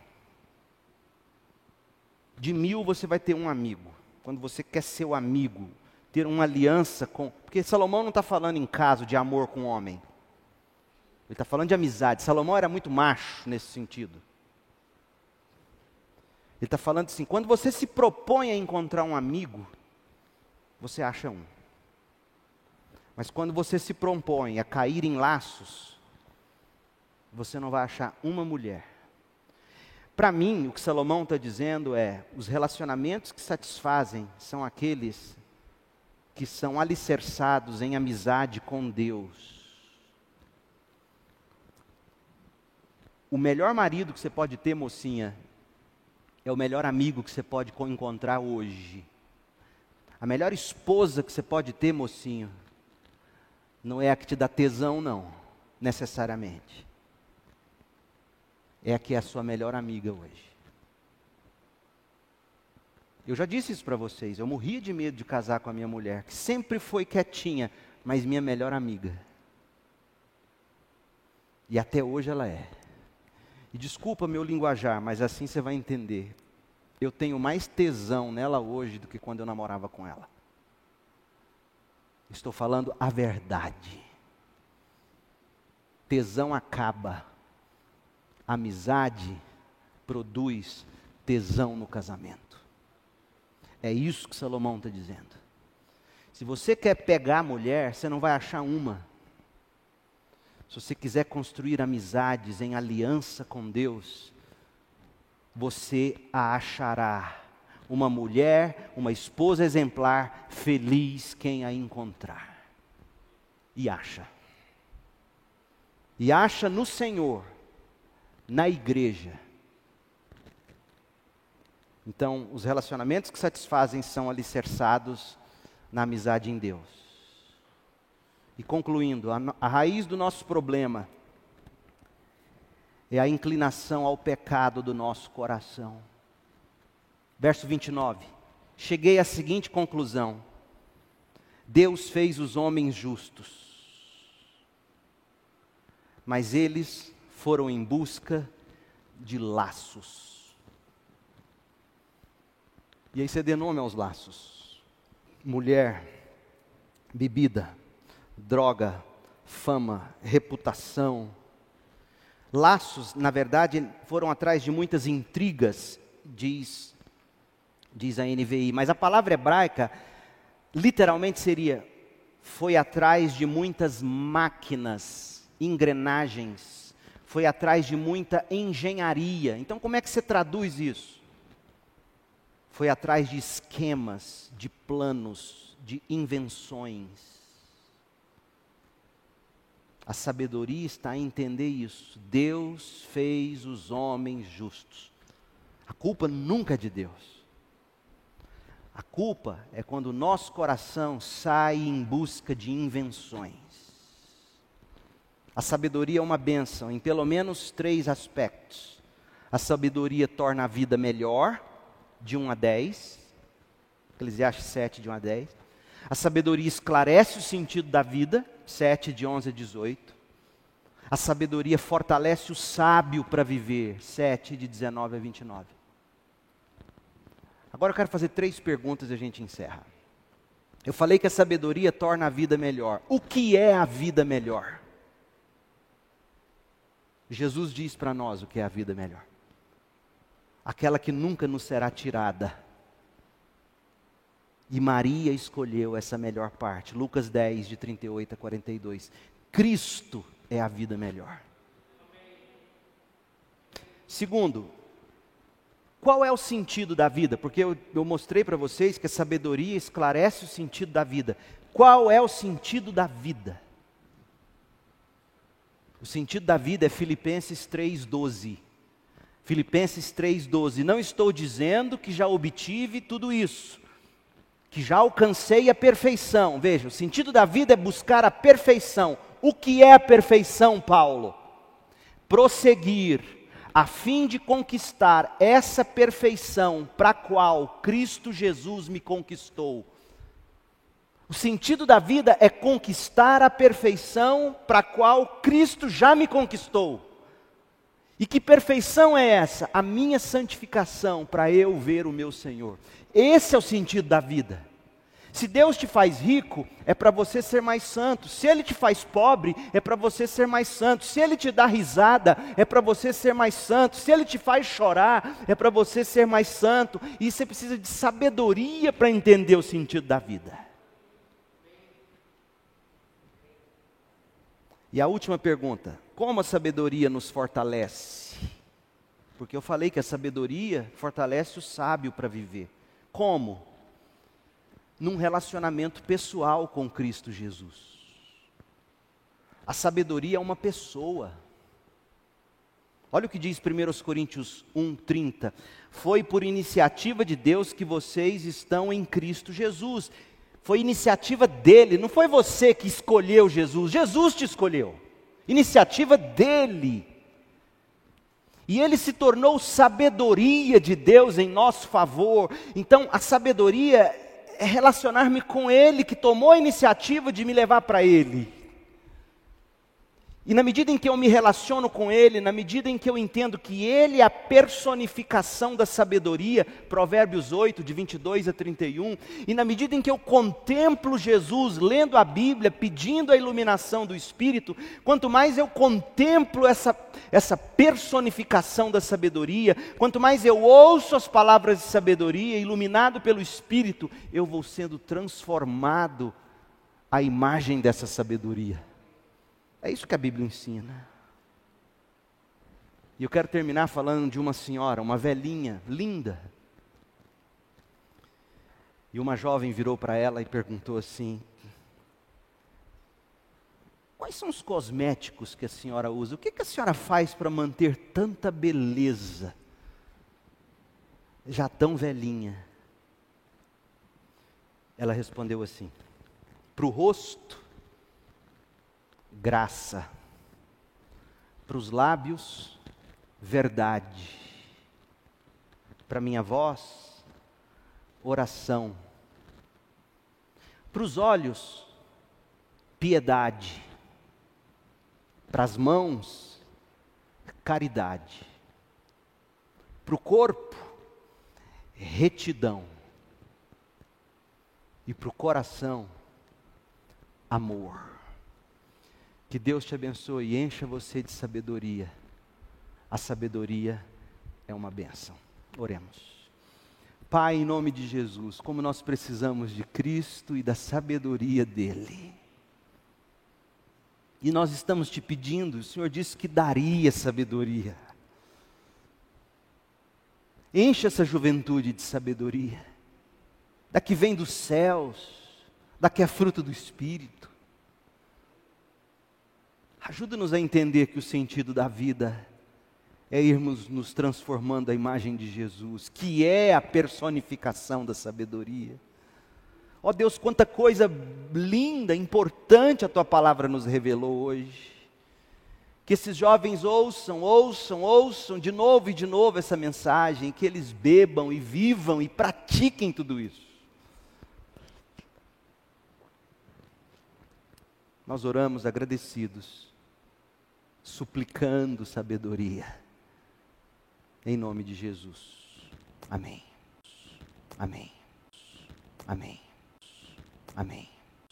De mil você vai ter um amigo quando você quer ser o amigo, ter uma aliança com. Porque Salomão não está falando em caso de amor com o homem. Ele está falando de amizade. Salomão era muito macho nesse sentido. Ele está falando assim: quando você se propõe a encontrar um amigo, você acha um. Mas quando você se propõe a cair em laços, você não vai achar uma mulher. Para mim, o que Salomão está dizendo é: os relacionamentos que satisfazem são aqueles que são alicerçados em amizade com Deus. O melhor marido que você pode ter, mocinha, é o melhor amigo que você pode encontrar hoje. A melhor esposa que você pode ter, mocinho, não é a que te dá tesão, não, necessariamente é a que é a sua melhor amiga hoje. Eu já disse isso para vocês, eu morria de medo de casar com a minha mulher, que sempre foi quietinha, mas minha melhor amiga. E até hoje ela é. E desculpa meu linguajar, mas assim você vai entender. Eu tenho mais tesão nela hoje do que quando eu namorava com ela. Estou falando a verdade. Tesão acaba amizade produz tesão no casamento. É isso que Salomão está dizendo. Se você quer pegar a mulher, você não vai achar uma. Se você quiser construir amizades em aliança com Deus, você a achará. uma mulher, uma esposa exemplar, feliz quem a encontrar. E acha. E acha no Senhor, na igreja. Então, os relacionamentos que satisfazem são alicerçados na amizade em Deus. E concluindo, a, a raiz do nosso problema é a inclinação ao pecado do nosso coração. Verso 29. Cheguei à seguinte conclusão: Deus fez os homens justos, mas eles foram em busca de laços. E aí você dê nome aos laços: mulher, bebida, droga, fama, reputação, Laços, na verdade, foram atrás de muitas intrigas, diz, diz a NVI, mas a palavra hebraica literalmente seria foi atrás de muitas máquinas, engrenagens, foi atrás de muita engenharia. Então, como é que você traduz isso? Foi atrás de esquemas, de planos, de invenções. A sabedoria está em entender isso. Deus fez os homens justos. A culpa nunca é de Deus. A culpa é quando o nosso coração sai em busca de invenções. A sabedoria é uma bênção em pelo menos três aspectos. A sabedoria torna a vida melhor, de 1 a 10. Eclesiastes 7, de 1 a 10. A sabedoria esclarece o sentido da vida, 7, de 11 a 18. A sabedoria fortalece o sábio para viver, 7, de 19 a 29. Agora eu quero fazer três perguntas e a gente encerra. Eu falei que a sabedoria torna a vida melhor. O que é a vida melhor? Jesus diz para nós o que é a vida melhor. Aquela que nunca nos será tirada. E Maria escolheu essa melhor parte. Lucas 10, de 38 a 42. Cristo é a vida melhor. Segundo, qual é o sentido da vida? Porque eu, eu mostrei para vocês que a sabedoria esclarece o sentido da vida. Qual é o sentido da vida? O sentido da vida é Filipenses 3,12. Filipenses 3,12. Não estou dizendo que já obtive tudo isso que já alcancei a perfeição. Veja, o sentido da vida é buscar a perfeição. O que é a perfeição, Paulo? Prosseguir a fim de conquistar essa perfeição para a qual Cristo Jesus me conquistou. O sentido da vida é conquistar a perfeição para a qual Cristo já me conquistou. E que perfeição é essa? A minha santificação para eu ver o meu Senhor. Esse é o sentido da vida. Se Deus te faz rico, é para você ser mais santo. Se Ele te faz pobre, é para você ser mais santo. Se Ele te dá risada, é para você ser mais santo. Se Ele te faz chorar, é para você ser mais santo. E você precisa de sabedoria para entender o sentido da vida. E a última pergunta: como a sabedoria nos fortalece? Porque eu falei que a sabedoria fortalece o sábio para viver. Como? Num relacionamento pessoal com Cristo Jesus. A sabedoria é uma pessoa. Olha o que diz 1 Coríntios 1,30. Foi por iniciativa de Deus que vocês estão em Cristo Jesus. Foi iniciativa dele, não foi você que escolheu Jesus, Jesus te escolheu. Iniciativa dele. E ele se tornou sabedoria de Deus em nosso favor. Então, a sabedoria é relacionar-me com ele, que tomou a iniciativa de me levar para ele. E na medida em que eu me relaciono com Ele, na medida em que eu entendo que Ele é a personificação da sabedoria, Provérbios 8, de 22 a 31, e na medida em que eu contemplo Jesus lendo a Bíblia, pedindo a iluminação do Espírito, quanto mais eu contemplo essa, essa personificação da sabedoria, quanto mais eu ouço as palavras de sabedoria, iluminado pelo Espírito, eu vou sendo transformado à imagem dessa sabedoria. É isso que a Bíblia ensina. E eu quero terminar falando de uma senhora, uma velhinha, linda. E uma jovem virou para ela e perguntou assim: Quais são os cosméticos que a senhora usa? O que, que a senhora faz para manter tanta beleza? Já tão velhinha. Ela respondeu assim: Para o rosto, graça. Para os lábios, verdade. Para minha voz, oração. Para os olhos, piedade. Para as mãos, caridade. Para o corpo, retidão. E para o coração, amor. Que Deus te abençoe e encha você de sabedoria. A sabedoria é uma benção. Oremos. Pai, em nome de Jesus, como nós precisamos de Cristo e da sabedoria dEle. E nós estamos te pedindo, o Senhor disse que daria sabedoria. Enche essa juventude de sabedoria, da que vem dos céus, da que é fruto do Espírito. Ajuda-nos a entender que o sentido da vida é irmos nos transformando à imagem de Jesus, que é a personificação da sabedoria. Ó oh Deus, quanta coisa linda, importante a tua palavra nos revelou hoje. Que esses jovens ouçam, ouçam, ouçam de novo e de novo essa mensagem, que eles bebam e vivam e pratiquem tudo isso. Nós oramos agradecidos suplicando sabedoria. Em nome de Jesus. Amém. Amém. Amém. Amém.